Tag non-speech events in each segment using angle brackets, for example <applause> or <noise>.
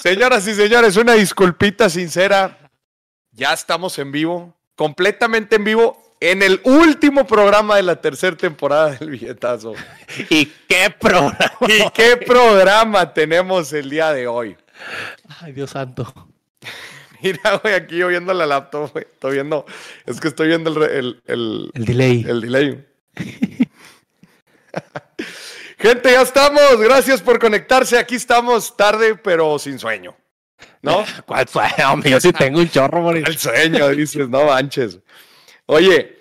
Señoras y señores, una disculpita sincera. Ya estamos en vivo, completamente en vivo, en el último programa de la tercera temporada del billetazo. <laughs> ¿Y qué programa? ¿Y qué programa tenemos el día de hoy? Ay, Dios santo. <laughs> Mira, güey, aquí yo viendo la laptop, güey. Estoy viendo, es que estoy viendo el, el, el, El delay. el delay. <laughs> Gente, ya estamos. Gracias por conectarse. Aquí estamos tarde, pero sin sueño. ¿No? <laughs> ¿Cuál fue? Hombre, yo sí tengo un chorro, Moris. El sueño, dices, no manches. Oye,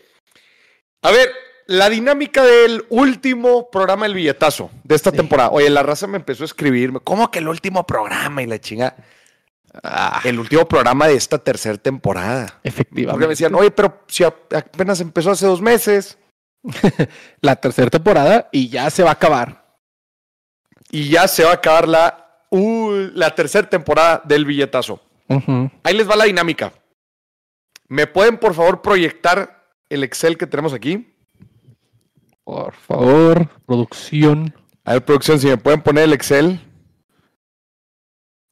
a ver, la dinámica del último programa del billetazo de esta Sí. temporada. Oye, la raza me empezó a escribirme, ¿cómo que el último programa? Y la chinga. Ah, El último programa de esta tercera temporada. efectivamente. Porque me decían, oye, pero si apenas empezó hace dos meses <laughs> La tercera temporada y ya se va a acabar. y ya se va a acabar la, uh, la tercera temporada del billetazo. Ahí les va la dinámica. ¿Me pueden, por favor, proyectar el Excel que tenemos aquí? Por favor, producción A ver, producción, si me pueden poner el Excel.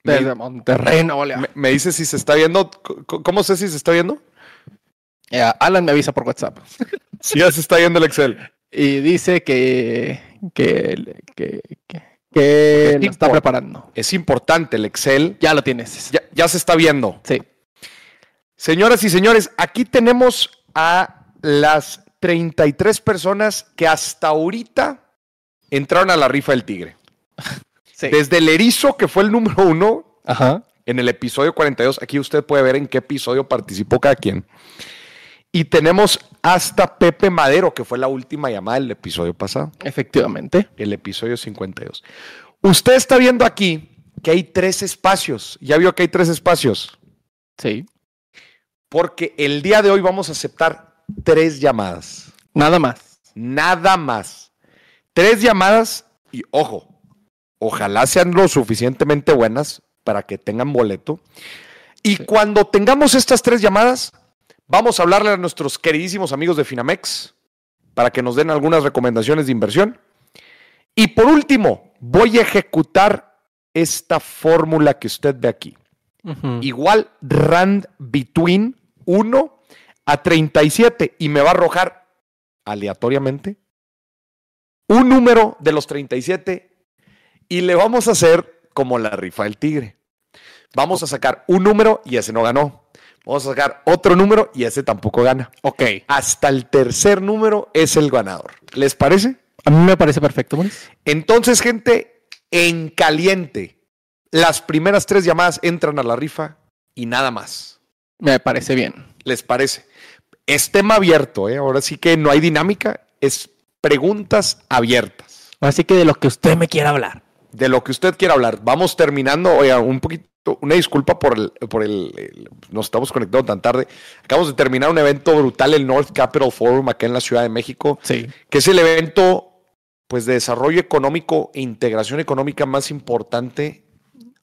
Me, desde Monterrey, Nuevo León. me- me dice si se está viendo. ¿Cómo sé si se está viendo? Eh, Alan me avisa por WhatsApp. <laughs> <laughs> Sí, ya se está viendo el Excel. Y dice que, que, que, que, que lo está preparando. Es importante el Excel. Ya lo tienes. Ya, ya se está viendo. Sí. Señoras y señores, aquí tenemos a las 33 personas que hasta ahorita entraron a la rifa del tigre. <laughs> sí. Desde el erizo, que fue el número uno, Ajá. en el episodio 42. Aquí usted puede ver en qué episodio participó cada quien. Y tenemos hasta Pepe Madero, que fue la última llamada del episodio pasado, Efectivamente. el episodio 52. Usted está viendo aquí que hay tres espacios. Ya vio que hay tres espacios. Sí. Porque el día de hoy vamos a aceptar tres llamadas. Nada más. Nada más. Tres llamadas y ojo, ojalá sean lo suficientemente buenas para que tengan boleto. Y Sí. cuando tengamos estas tres llamadas, vamos a hablarle a nuestros queridísimos amigos de Finamex para que nos den algunas recomendaciones de inversión. Y por último, voy a ejecutar esta fórmula que usted ve aquí. Igual Rand Between 1 a 37 y me va a arrojar aleatoriamente un número de los 37 y le vamos a hacer como la rifa del tigre. Vamos a sacar un número y ese no ganó. Vamos a sacar otro número y ese tampoco gana. Ok. Hasta el tercer número es el ganador. ¿Les parece? A mí me parece perfecto, Moris. Entonces, gente, en caliente, las primeras tres llamadas entran a la rifa y nada más. Me parece bien. ¿Les parece? Es tema abierto, ¿eh? Ahora sí que no hay dinámica, es preguntas abiertas. Así que de lo que usted me quiera hablar. De lo que usted quiera hablar. Vamos terminando, oiga, un poquito, una disculpa por el, por el, el- nos estamos conectando tan tarde. Acabamos de terminar un evento brutal, el North Capital Forum, acá en la Ciudad de México, Sí. que es el evento, pues, de desarrollo económico e integración económica más importante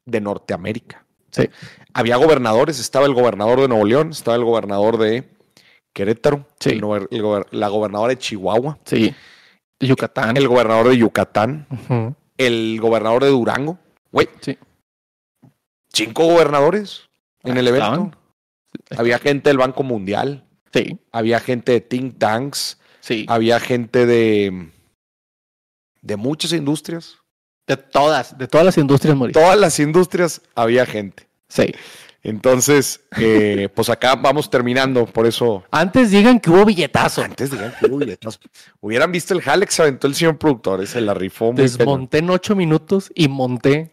de Norteamérica. Sí. Había gobernadores, estaba el gobernador de Nuevo León, estaba el gobernador de Querétaro, Sí. el gober- el gober- la gobernadora de Chihuahua, Sí. Yucatán. el gobernador de Yucatán, el gobernador de Durango. Güey, Sí. Cinco gobernadores en el evento. estaban. Había gente del Banco Mundial, Sí. había gente de think tanks, Sí. había gente de, de muchas industrias. De todas, de todas las industrias, Moris. Todas las industrias había gente. Sí. Entonces, eh, <laughs> pues acá vamos terminando, por eso Antes digan que hubo billetazo. Antes digan que hubo billetas. Hubieran visto el jale que se aventó el señor productor, ese la rifó muy. Desmonté en ocho minutos y monté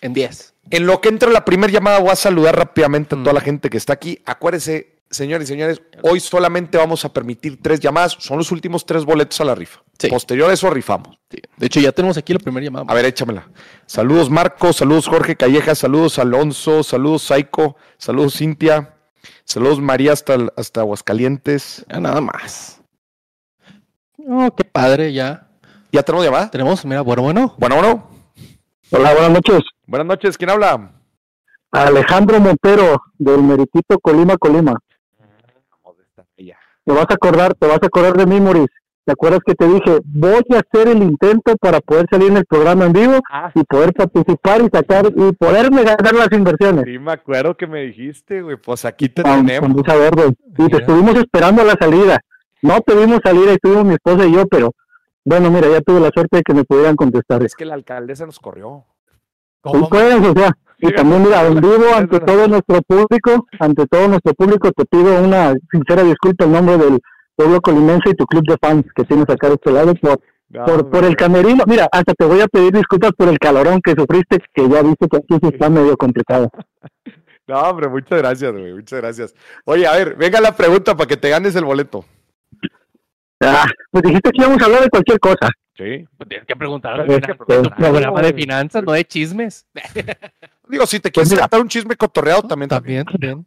en diez. En lo que entra la primera llamada, voy a saludar rápidamente a toda Mm. la gente que está aquí. Acuérdense, señores y señores, hoy solamente vamos a permitir tres llamadas. Son los últimos tres boletos a la rifa. Sí. Posterior a eso, rifamos. Sí. De hecho, ya tenemos aquí la primera llamada. A ver, échamela. Saludos, Marco. Saludos, Jorge Calleja. Saludos, Alonso. Saludos, Saiko. Saludos, Cintia. Saludos, María, hasta, hasta Aguascalientes. Ya nada más. Oh, qué padre, ya. ¿Ya tenemos llamada? Tenemos, mira, bueno, bueno. Bueno, bueno. Hola, buenas noches. Buenas noches. ¿Quién habla? Alejandro Montero, del Meritito Colima, Colima. Te vas a acordar, te vas a acordar de mí, Moris. ¿te acuerdas que te dije, voy a hacer el intento para poder salir en el programa en vivo Ah, y poder participar y sacar y poderme ganar las inversiones? sí, me acuerdo que me dijiste, güey. Pues aquí te Con, con tenemos. Luisa Verde. Y te estuvimos esperando a la salida. No tuvimos salida, estuvimos mi esposa y yo, pero bueno, mira, ya tuve la suerte de que me pudieran contestar. Es que la alcaldesa nos corrió. Sí, pues, o sea, y también, mira, en vivo, ante todo nuestro público, ante todo nuestro público, te pido una sincera disculpa en nombre del pueblo colimense y tu club de fans que tienes acá de este lado por, No, por, por el camerino. Mira, hasta te voy a pedir disculpas por el calorón que sufriste, que ya viste que aquí está medio complicado. <laughs> No, hombre, muchas gracias, güey. Muchas gracias. Oye, a ver, venga la pregunta para que te ganes el boleto. Ah, pues dijiste que íbamos a hablar de cualquier cosa. Sí. Pues tienes que preguntar Tienes al final, preguntar. tu programa de güey. finanzas, no de chismes. <laughs> Digo, si te quieres mira. contar un chisme cotorreado, también. También, también.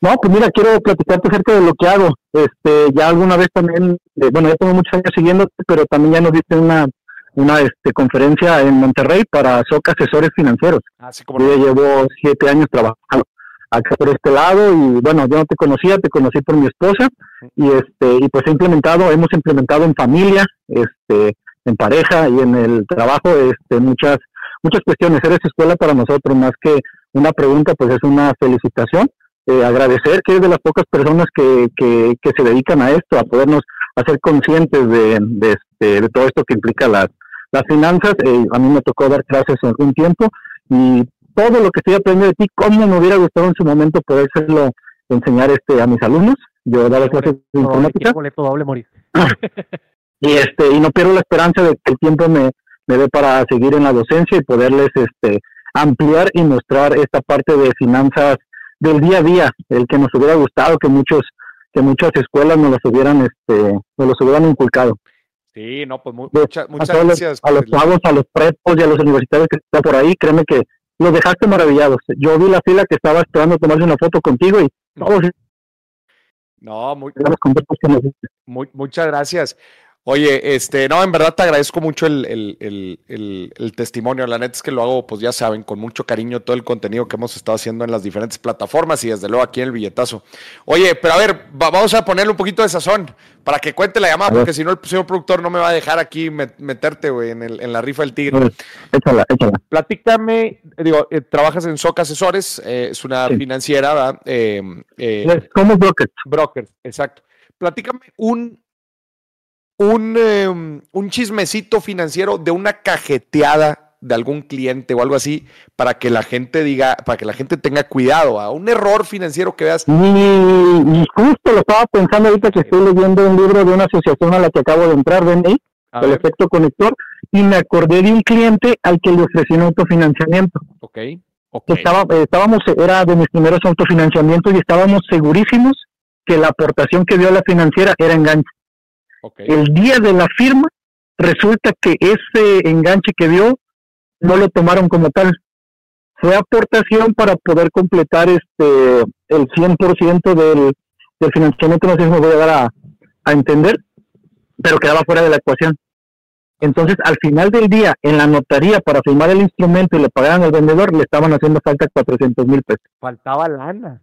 No, pues mira, quiero platicarte acerca de lo que hago. Este, ya alguna vez también, eh, bueno, ya tengo muchos años siguiéndote, pero también ya nos diste una, una este, conferencia en Monterrey para SOC Asesores Financieros. Así como Yo ya llevo siete años trabajando acá por este lado y bueno, yo no te conocía, te conocí por mi esposa y este y pues he implementado, hemos implementado en familia, este, en pareja y en el trabajo, este, muchas muchas cuestiones. Eres escuela para nosotros más que una pregunta, pues es una felicitación. Eh, agradecer que eres de las pocas personas que, que, que se dedican a esto, a podernos hacer conscientes de, de, este, de todo esto que implica las, las finanzas. Eh, a mí me tocó dar clases algún tiempo y todo lo que estoy aprendiendo de ti, cómo me hubiera gustado en su momento podérselo enseñar este a mis alumnos. Yo daba clases de informática doble morir. <laughs> y este y no pierdo la esperanza de que el tiempo me, me dé para seguir en la docencia y poderles este ampliar y mostrar esta parte de finanzas del día a día, el que nos hubiera gustado que muchos que muchas escuelas nos los hubieran este nos los hubieran inculcado. Sí, no, pues a muchas los- gracias. a los chavos, a los prepos y a los universitarios que están por ahí, créeme que los dejaste maravillados. Yo vi la fila que estaba esperando tomarse una foto contigo y todos No, muy. Muy- muchas gracias. Oye, este, no, en verdad te agradezco mucho el, el- el- el- testimonio. La neta es que lo hago, pues ya saben, con mucho cariño todo el contenido que hemos estado haciendo en las diferentes plataformas y desde luego aquí en el billetazo. Oye, pero a ver, va- vamos a ponerle un poquito de sazón para que cuente la llamada, porque si no el señor productor no me va a dejar aquí met- meterte, güey, en, en la rifa del tigre. Ver, Échala, échala. Platícame, digo, eh, trabajas en SOC Asesores, eh, es una Sí. financiera, ¿verdad? Eh, eh, Somos brokers. Brokers, exacto. Platícame un, un, eh, un chismecito financiero de una cajeteada de algún cliente o algo así para que la gente diga, para que la gente tenga cuidado, a un error financiero que veas. Y, justo lo estaba pensando ahorita que estoy leyendo un libro de una asociación a la que acabo de entrar, BNI, A el ver, efecto conector, y me acordé de un cliente al que le ofrecí un autofinanciamiento. ok, ok. Estaba, eh, estábamos, era de mis primeros autofinanciamientos y estábamos segurísimos que la aportación que dio a la financiera era enganche. El día de la firma, resulta que ese enganche que dio no lo tomaron como tal. Fue aportación para poder completar este el 100% del, del financiamiento, no sé si me voy a dar a, a entender, pero quedaba fuera de la ecuación. Entonces, al final del día, en la notaría, para firmar el instrumento y le pagaran al vendedor, le estaban haciendo falta 400 mil pesos Faltaba lana.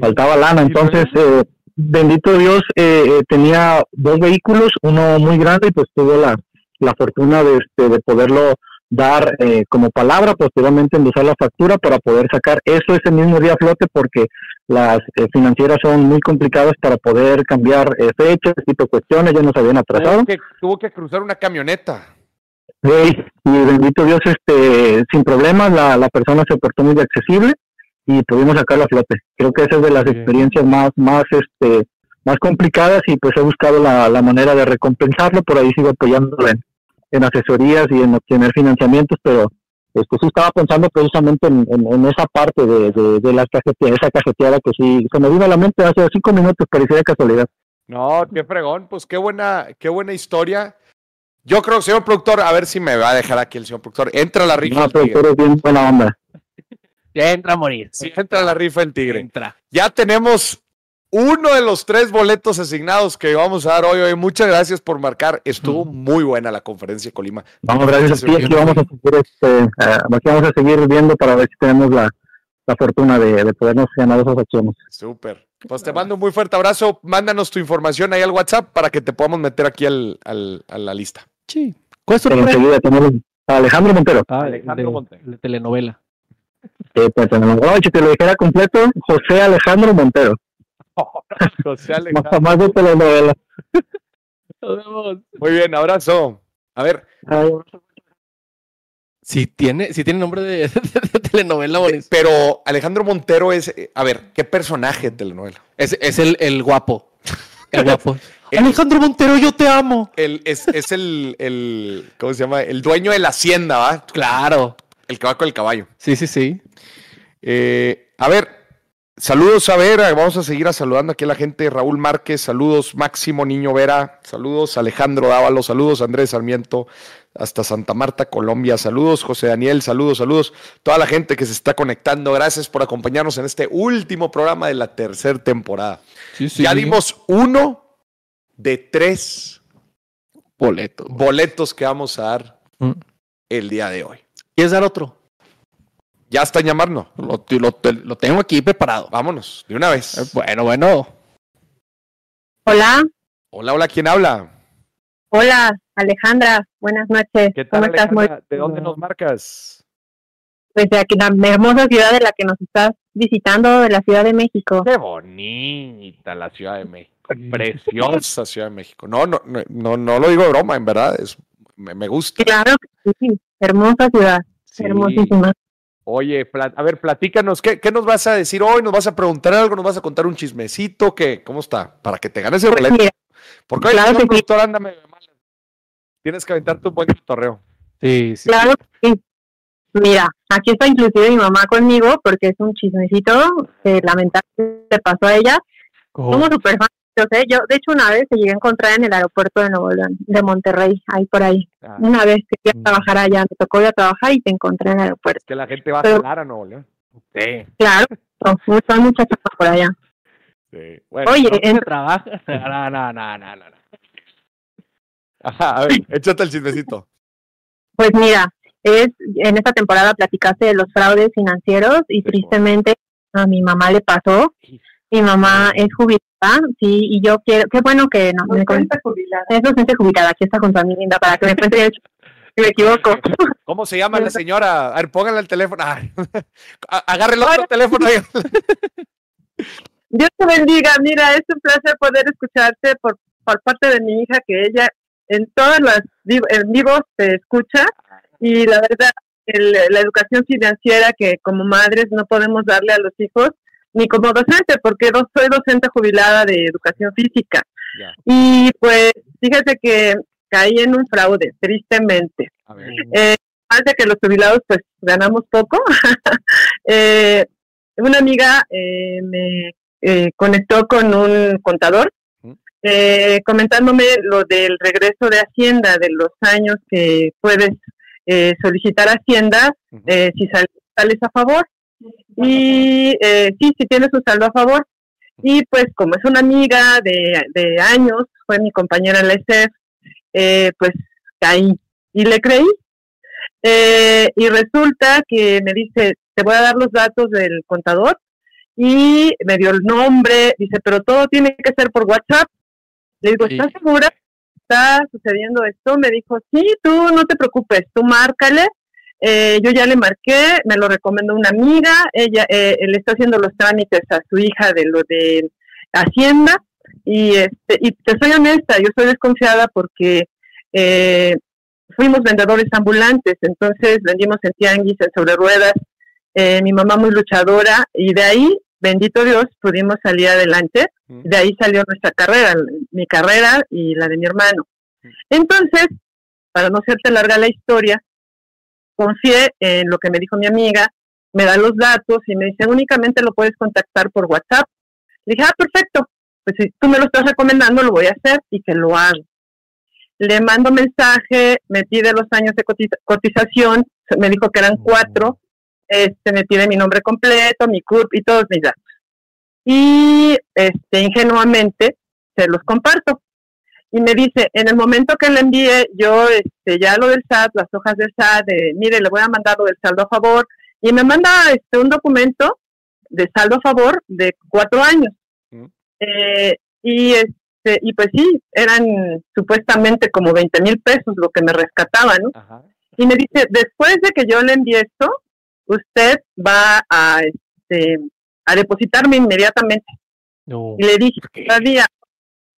faltaba lana. ¿Y Entonces, eh, bendito Dios, eh, eh, tenía dos vehículos, uno muy grande y pues tuve la, la fortuna de, este, de poderlo dar eh, como palabra, posteriormente endosar la factura para poder sacar eso ese mismo día a flote porque las eh, financieras son muy complicadas para poder cambiar eh, fechas, ese tipo de cuestiones, ya nos habían atrasado. Tuvo que, tuvo que cruzar una camioneta. Sí, y bendito Dios, este, sin problemas, la, la persona se portó muy accesible y pudimos sacar la flote. Creo que esa es de las Bien. experiencias más, más, este, más complicadas y pues he buscado la, la manera de recompensarlo, por ahí sigo apoyándolo en, en asesorías y en obtener financiamientos, pero este, sí estaba pensando precisamente en, en, en esa parte de, de, de esa cajeteada que sí se me vino a la mente hace cinco minutos, parecía de casualidad. No, qué fregón, pues qué buena, qué buena historia. Yo creo, señor productor, a ver si me va a dejar aquí el señor productor. Entra a la rifa No, tú eres bien buena onda. Ya entra a morir. Sí, entra a la rifa del tigre. Entra. Ya tenemos uno de los tres boletos asignados que vamos a dar hoy. hoy. Muchas gracias por marcar. Estuvo muy buena la conferencia de Colima. Vamos, gracias a ti. Aquí vamos a seguir, este, eh, aquí vamos a seguir viendo para ver si tenemos la, la fortuna de, de podernos ganar esas acciones. Súper. Pues te mando un muy fuerte abrazo. Mándanos tu información ahí al WhatsApp para que te podamos meter aquí al, al- a la lista. Sí. ¿Cuál es tu nombre? enseguida tenemos a Alejandro Montero. Ah, Alejandro de- Montero. de telenovela. Eh, pues, no, si te lo dijera completo, José Alejandro Montero. <laughs> José <laughs> Más, Alejandro. más de telenovela. Nos vemos. Muy bien, abrazo. A ver, Ay, Si tiene, si tiene nombre de, <laughs> de telenovela, buenísimo. pero Alejandro Montero es, eh, a ver, ¿qué personaje de telenovela? Es, es el, el guapo. El guapo. El- Alejandro Montero, yo te amo. El, es, es el, el, ¿cómo se llama? El dueño de la hacienda, ¿va? Claro. El que va con el caballo. Sí, sí, sí. Eh, a ver, saludos a ver, vamos a seguir a saludando aquí a la gente. Raúl Márquez, saludos. Máximo Niño Vera, saludos. Alejandro Dávalo, saludos. Andrés Sarmiento, hasta Santa Marta, Colombia, saludos. José Daniel, saludos, saludos. Toda la gente que se está conectando, gracias por acompañarnos en este último programa de la tercera temporada. Sí, sí. ya dimos uno de tres boleto. boletos que vamos a dar Mm. el día de hoy. ¿Quieres dar otro? Ya está llamarnos. Lo, lo- lo tengo aquí preparado. Vámonos, de una vez. Eh, Bueno, bueno. Hola, Hola, hola, ¿quién habla? hola, Alejandra, buenas noches. ¿Cómo estás? Muy- ¿De dónde nos marcas? Pues de aquí, la hermosa ciudad de la que nos estás visitando, de la Ciudad de México. Qué bonita la Ciudad de México. <laughs> Preciosa Ciudad de México. No, no, no, no, no lo digo de broma, en verdad. Es, me, me gusta. Claro que sí, hermosa ciudad, Sí. hermosísima. Oye, a ver, platícanos, ¿qué, ¿qué nos vas a decir hoy? ¿Nos vas a preguntar algo? ¿Nos vas a contar un chismecito? ¿Qué? ¿Cómo está? Para que te ganes el Pues boleto. Porque hoy claro el que sí. anda malas. Tienes que aventarte un buen torreo. Sí, sí. claro que sí. Mira, aquí está inclusive mi mamá conmigo porque es un chismecito que lamentablemente le pasó a ella. Somos súper fans. Yo sé, yo de hecho una vez se llegué a encontrar en el aeropuerto de Nuevo León, de Monterrey, ahí por ahí. Ah, Una vez que fui a trabajar allá, me tocó ir a trabajar y te encontré en el aeropuerto. es que la gente va a Pero- jalar a Nuevo León. Sí, Claro, muchas, muchas cosas por allá. sí. Bueno, Oye, ¿Dónde en- trabaja? <laughs> No, no, no, no, no. ajá, a ver, échate el chismecito. pues mira, es en esta temporada platicaste de los fraudes financieros y Sí, tristemente a mi mamá le pasó. Mi mamá es jubilada, sí, y yo quiero, qué bueno que no me cuenta jubilada. Es docente jubilada, aquí está junto a mi linda para que me cuente si <laughs> me equivoco. ¿Cómo se llama la señora? A ver, pónganle el teléfono. Ay, <laughs> a- Agarre el otro teléfono. ahí. <laughs> Dios te bendiga, mira, es un placer poder escucharte por, por parte de mi hija, que ella en todas las en vivos te escucha y la verdad, el- la educación financiera que como madres no podemos darle a los hijos, ni como docente, porque soy docente jubilada de educación física. Y pues fíjate que caí en un fraude, tristemente. A ver. Eh, de que los jubilados pues ganamos poco, <laughs> eh, una amiga eh, me eh, conectó con un contador eh, comentándome lo del regreso de Hacienda, de los años que puedes eh, solicitar Hacienda eh, si sal- sales a favor. Y eh, sí, si tienes un saldo a favor. Y pues como es una amiga de, de años, fue mi compañera en la ESEF, eh, pues caí y le creí. Eh, y resulta que me dice, te voy a dar los datos del contador y me dio el nombre, dice, pero todo tiene que ser por WhatsApp. Le digo, ¿estás Sí. segura? ¿Está sucediendo esto? Me dijo, sí, tú no te preocupes, tú márcale. Eh, yo ya le marqué, me lo recomendó una amiga, ella eh, le está haciendo los trámites a su hija de lo de Hacienda y este y te soy honesta, yo soy desconfiada porque eh, fuimos vendedores ambulantes, entonces vendimos en tianguis, en sobre ruedas, eh, mi mamá muy luchadora y de ahí, bendito Dios, pudimos salir adelante, de ahí salió nuestra carrera, mi carrera y la de mi hermano. Entonces, para no hacerte larga la historia, confié en lo que me dijo mi amiga, me da los datos y me dice, únicamente lo puedes contactar por WhatsApp. Le dije, ah, perfecto, pues si tú me lo estás recomendando, lo voy a hacer y que lo hago. Le mando mensaje, me pide los años de cotiza- cotización, me dijo que eran cuatro, este, me pide mi nombre completo, mi CURP y todos mis datos. Y este, ingenuamente se los comparto. Y me dice, en el momento que le envíe yo este, ya lo del SAT, las hojas del SAT, de, mire, le voy a mandar lo del saldo a favor y me manda este un documento de saldo a favor de cuatro años. Mm. Eh, y este, y pues sí, eran supuestamente como 20 mil pesos lo que me rescataban, ¿no? Ajá. Y me dice, después de que yo le envíe esto, usted va a, este, a depositarme inmediatamente. No. Y le dije, todavía,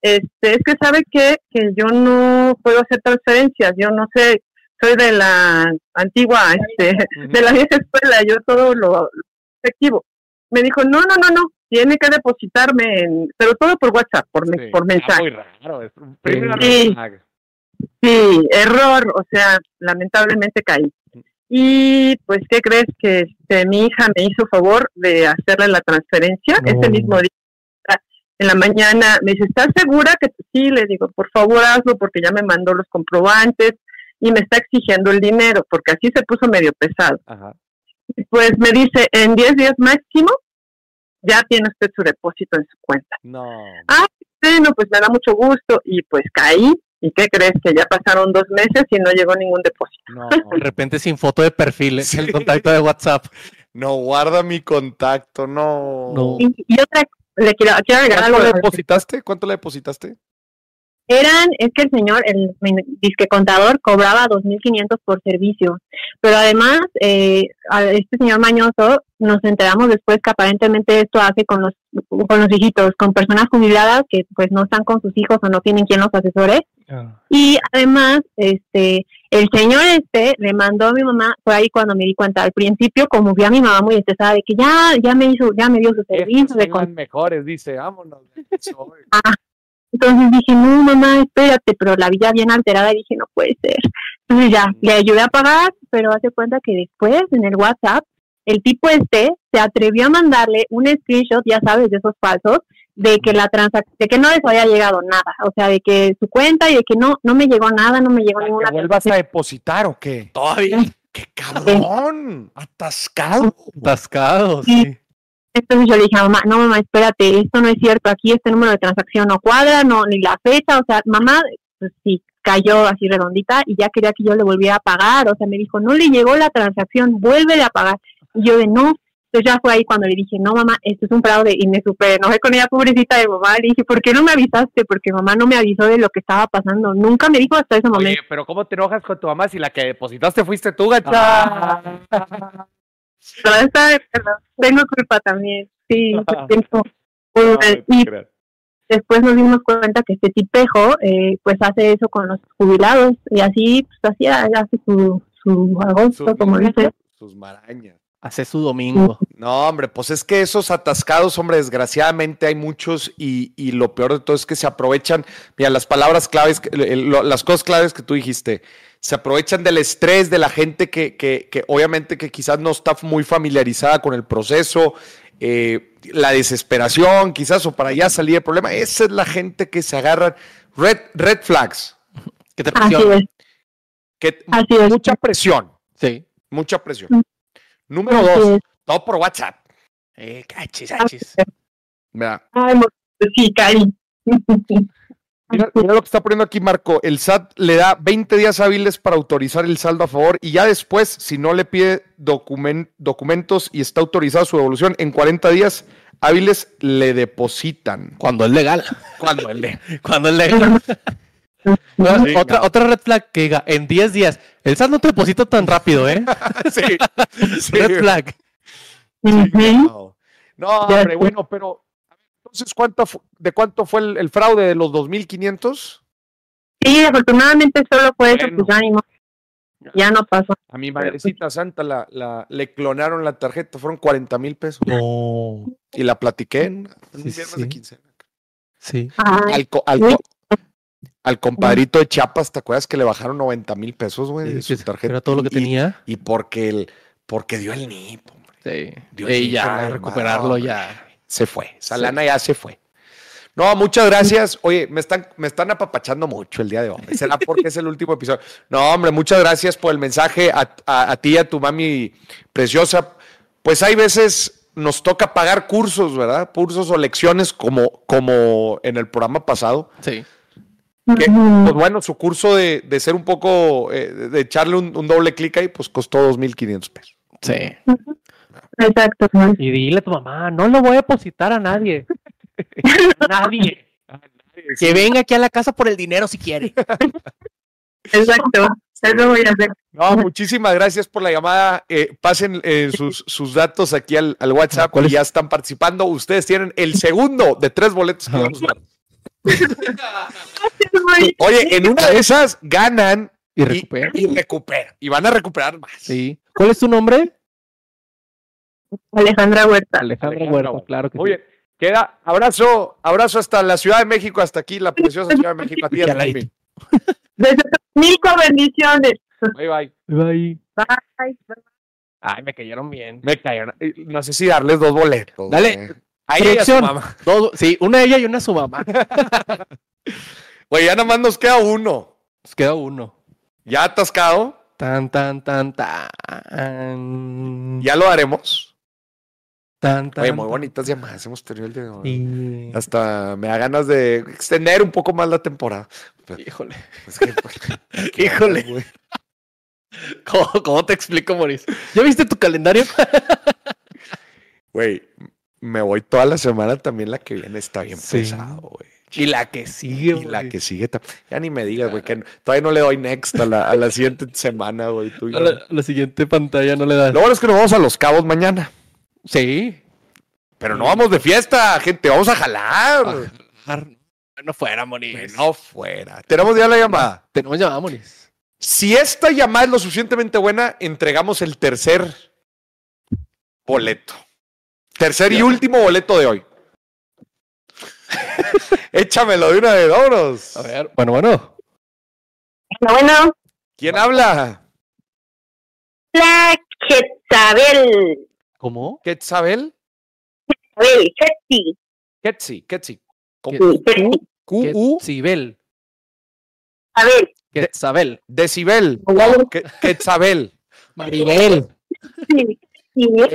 este, es que sabe que, que yo no puedo hacer transferencias, yo no sé, soy de la antigua, este, <laughs> de la vieja escuela, yo todo lo, lo efectivo. Me dijo, no, no, no, no, tiene que depositarme, en, pero todo por WhatsApp, por, me- Sí. por Ah, mensaje. muy raro. Es un primer Sí. flag. Sí, error, o sea, lamentablemente caí. Y pues, ¿qué crees? Que este, mi hija me hizo favor de hacerle la transferencia No. ese mismo día. En la mañana me dice, ¿estás segura que sí? Le digo, por favor hazlo porque ya me mandó los comprobantes y me está exigiendo el dinero porque así se puso medio pesado. Ajá. Y Pues me dice, en 10 días máximo ya tiene usted su depósito en su cuenta. No. Ah, bueno, pues me da mucho gusto y pues caí. ¿Y qué crees? Que ya pasaron dos meses y no llegó ningún depósito. No. <laughs> De repente sin foto de perfil el contacto de WhatsApp. No, guarda mi contacto, no. No. Y, y otra, le quiero, quiero agregar ¿Cuánto algo. le depositaste? ¿Cuánto le depositaste? Eran, es que el señor, el disque contador, cobraba 2.500 por servicio. Pero además, eh, a este señor Mañoso, nos enteramos después que aparentemente esto hace con los, con los hijitos, con personas jubiladas que pues no están con sus hijos o no tienen quien los asesore. Y además, este, el señor este le mandó a mi mamá, fue ahí cuando me di cuenta, al principio, como vi a mi mamá muy estresada de que ya, ya me hizo, ya me dio su servicio de mejores, dice, vámonos. Soy. <laughs> entonces dije, no, mamá, espérate, pero la vi ya bien alterada y dije, no puede ser. Entonces ya, le ayudé a pagar, pero hace cuenta que después en el WhatsApp, el tipo este se atrevió a mandarle un screenshot, ya sabes, de esos falsos, de que la transacción, de que no les había llegado nada, o sea, de que su cuenta y de que no, no me llegó nada, no me llegó ¿Para ninguna que vuelvas a depositar o qué? Todavía. ¡Qué cabrón! ¡Atascado! Atascado, Sí. sí. Entonces yo le dije a mamá, no mamá, espérate, esto no es cierto, aquí este número de transacción no cuadra, no, ni la fecha, o sea, mamá, pues sí, cayó así redondita y ya quería que yo le volviera a pagar, o sea, me dijo, no le llegó la transacción, vuélvele a pagar. Y yo de no, entonces ya fue ahí cuando le dije, no mamá, esto es un fraude y me super enojé con ella, pobrecita de mamá, le dije, ¿por qué no me avisaste? Porque mamá no me avisó de lo que estaba pasando, nunca me dijo hasta ese Oye, momento. pero ¿cómo te enojas con tu mamá si la que depositaste fuiste tú, gacha? Ah. Pero esta perdón, tengo culpa también, sí, <laughs> tengo- Ay, y te creas. después nos dimos cuenta que este tipejo eh, pues hace eso con los jubilados y así pues así hace su, su agosto Sus como dice Sus marañas. Hace su domingo. No, hombre, pues es que esos atascados, hombre, desgraciadamente hay muchos y, y lo peor de todo es que se aprovechan, mira, las palabras claves, que- las cosas claves que tú dijiste, se aprovechan del estrés de la gente que, que, que obviamente que quizás no está muy familiarizada con el proceso, eh, la desesperación, quizás, o para ya salir del problema. Esa es la gente que se agarra red, red flags, ¿Qué te así presiona? es que así es mucha presión, Sí. mucha presión. Número así dos, es. todo por WhatsApp. Eh, cachis, cachis. Mira, Ay, mo- sí, caí. <laughs> Mira, mira lo que está poniendo aquí Marco. El SAT le da 20 días hábiles para autorizar el saldo a favor y ya después, si no le pide documen- documentos y está autorizada su devolución, en 40 días hábiles le depositan. Cuando es legal. Cuando él le. <laughs> Cuando es legal. <laughs> No, Sí, otra, no. otra red flag que diga, en 10 días. El SAT no te deposita tan rápido, ¿eh? <laughs> <laughs> sí, sí. Red flag. No, hombre, bueno, pero entonces, ¿cuánto ¿de cuánto fue el, el fraude de los 2.500? sí afortunadamente solo fue eso Bueno. pues ánimo ya no pasó A mi madrecita santa la, la- le clonaron la tarjeta, fueron 40 mil pesos. No. Y la platiqué en, en un Sí, viernes sí. de quincena. Sí. Ay, Al, al, al compadrito de Chiapas, ¿te acuerdas que le bajaron 90 mil pesos, güey? de su tarjeta? Era todo lo que tenía. Y porque, el, porque dio el NIP, hombre. Sí. Y mío, ya, recuperarlo madre. ya. Se fue. Esa Sí. lana ya se fue. No, muchas gracias. Oye, me están, me están apapachando mucho el día de hoy. ¿Será porque es el último episodio? No, hombre, muchas gracias por el mensaje a, a- a ti y a tu mami preciosa. Pues hay veces nos toca pagar cursos, ¿verdad? Cursos o lecciones como, como en el programa pasado. Sí. Que, pues bueno, su curso de, de ser un poco, eh, de echarle un, un doble clic ahí, pues costó 2.500 pesos. Sí. Exacto. Y dile a tu mamá, no lo voy a depositar a nadie. <laughs> nadie. Que venga aquí a la casa por el dinero si quiere. Exacto. Eso voy a hacer. No, muchísimas gracias por la llamada. Eh, pasen eh, sus, sus datos aquí al, al WhatsApp ¿Cuál y ya están participando. Ustedes tienen el segundo de tres boletos que vamos a dar. <laughs> Oye, en una de esas ganan Y recupera. y recuperan. Y van a recuperar más. Sí. ¿Cuál es tu nombre? Alejandra Huerta. Alejandra Alejandra Huerta, claro que Muy sí. bien. Queda abrazo, abrazo hasta la Ciudad de México, hasta aquí, la preciosa Ciudad de México. A ti. Desde México, bendiciones. Bye, bye. Bye. Bye. Ay, me cayeron bien. Me cayeron. eh, No sé si darles dos boletos. Dale. Güey. A ella a su mamá. Dos- sí, una ella y una su mamá. <laughs> Güey, ya nada más nos queda uno. Nos queda uno. Ya atascado. Tan, tan, tan, tan. Ya lo haremos. Tan, tan. Oye, muy tan. bonitas llamadas hemos tenido el día de hoy. Sí. Hasta me da ganas de extender un poco más la temporada. Pero Híjole. es que, pues, <laughs> Híjole. güey. ¿Cómo, cómo te explico, Moris? ¿Ya viste tu calendario? Güey, me voy toda la semana también. La que viene está bien Sí. pesado, güey. Y la que sigue, Y la que sigue, ya ni me digas, güey, que no- todavía no le doy next a la, a la siguiente semana, güey. A la, la siguiente pantalla no le das. Lo bueno es que nos vamos a Los Cabos mañana. Sí. Pero no vamos de fiesta, gente, vamos a jalar. No fuera. Que no fuera. Tenemos ya la llamada. Tenemos llamada, Moris. Si esta llamada es lo suficientemente buena, entregamos el tercer boleto. Tercer y último boleto de hoy. <laughs> Échamelo de una vez, vámonos. A ver, bueno, bueno. Bueno, ¿Quién habla? la Quetzabel. ¿Cómo? ¿Quetzabel? Quetzabel, Quetzi. Ketsi, Ketsi. Con ¿Qué- Sí, Quetzi. Q-U, Quetzibel. Quetzabel. Quetzabel. decibel. Que- Quetzabel. Maribel. Sí, sí. Ya,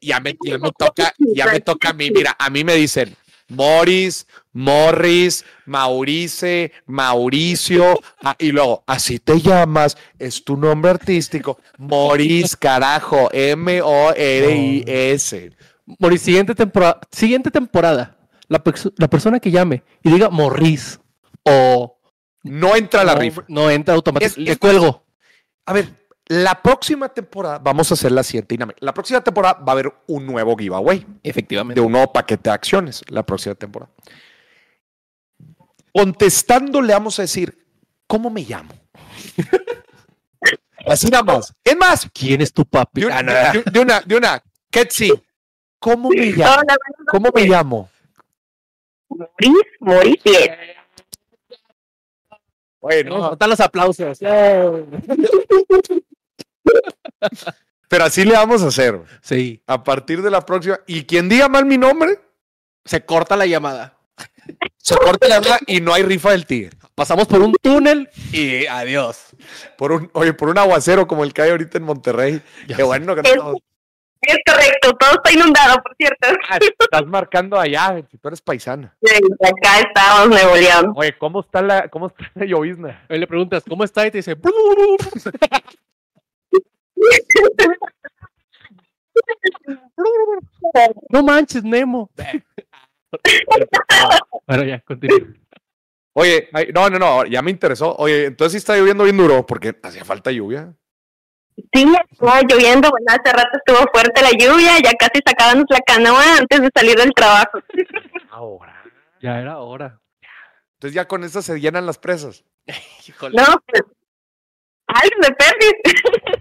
ya me, ya me toca, ya me toca a mí. Mira, a mí me dicen Morris, Morris, Maurice, Mauricio, ah, y luego, así te llamas, es tu nombre artístico, Morris, carajo, M-O-R-I-S. Moris, siguiente temporada. Siguiente temporada. La, perso- la persona que llame y diga Morris o No entra la no, rifa. No entra automáticamente. Le es- cuelgo. A ver, la próxima temporada, vamos a hacer la siguiente dinámica. La próxima temporada va a haber un nuevo giveaway. Efectivamente. de un nuevo paquete de acciones la próxima temporada. Contestando le vamos a decir, ¿cómo me llamo? <laughs> Así nada más. Es más, ¿Quién es tu papi? de, un- Ah, no. de- de una, de una, Ketsi, ¿cómo me llamo? ¿Cómo me llamo? Moris, Moris, bien. Bueno, No, están los aplausos. <laughs> pero así le vamos a hacer. Sí. A partir de la próxima. Y quien diga mal mi nombre, Se corta la llamada. se corta la habla y no hay rifa del tigre. Pasamos por un túnel y adiós. Por un, oye, por un aguacero como el que hay ahorita en Monterrey. Ya Qué sé. bueno que no Es- estamos- Es correcto, todo está inundado, por cierto. Ah, estás marcando allá, si tú eres paisana. Sí, acá estamos, Nuevo León. Oye, ¿cómo está la, cómo está la llovizna? Ahí le preguntas, ¿cómo está? Y te dice, no manches, Nemo. bueno, ya, continúa. Oye, ay, no, no, no, ya me interesó. Oye, entonces sí está lloviendo bien duro porque hacía falta lluvia. Sí, estaba lloviendo, bueno, hace rato estuvo fuerte la lluvia, ya casi sacábamos la canoa antes de salir del trabajo. Ahora. Ya era hora. Entonces ya con esta se llenan las presas. <laughs> Híjole. No, pues, algo de perdis.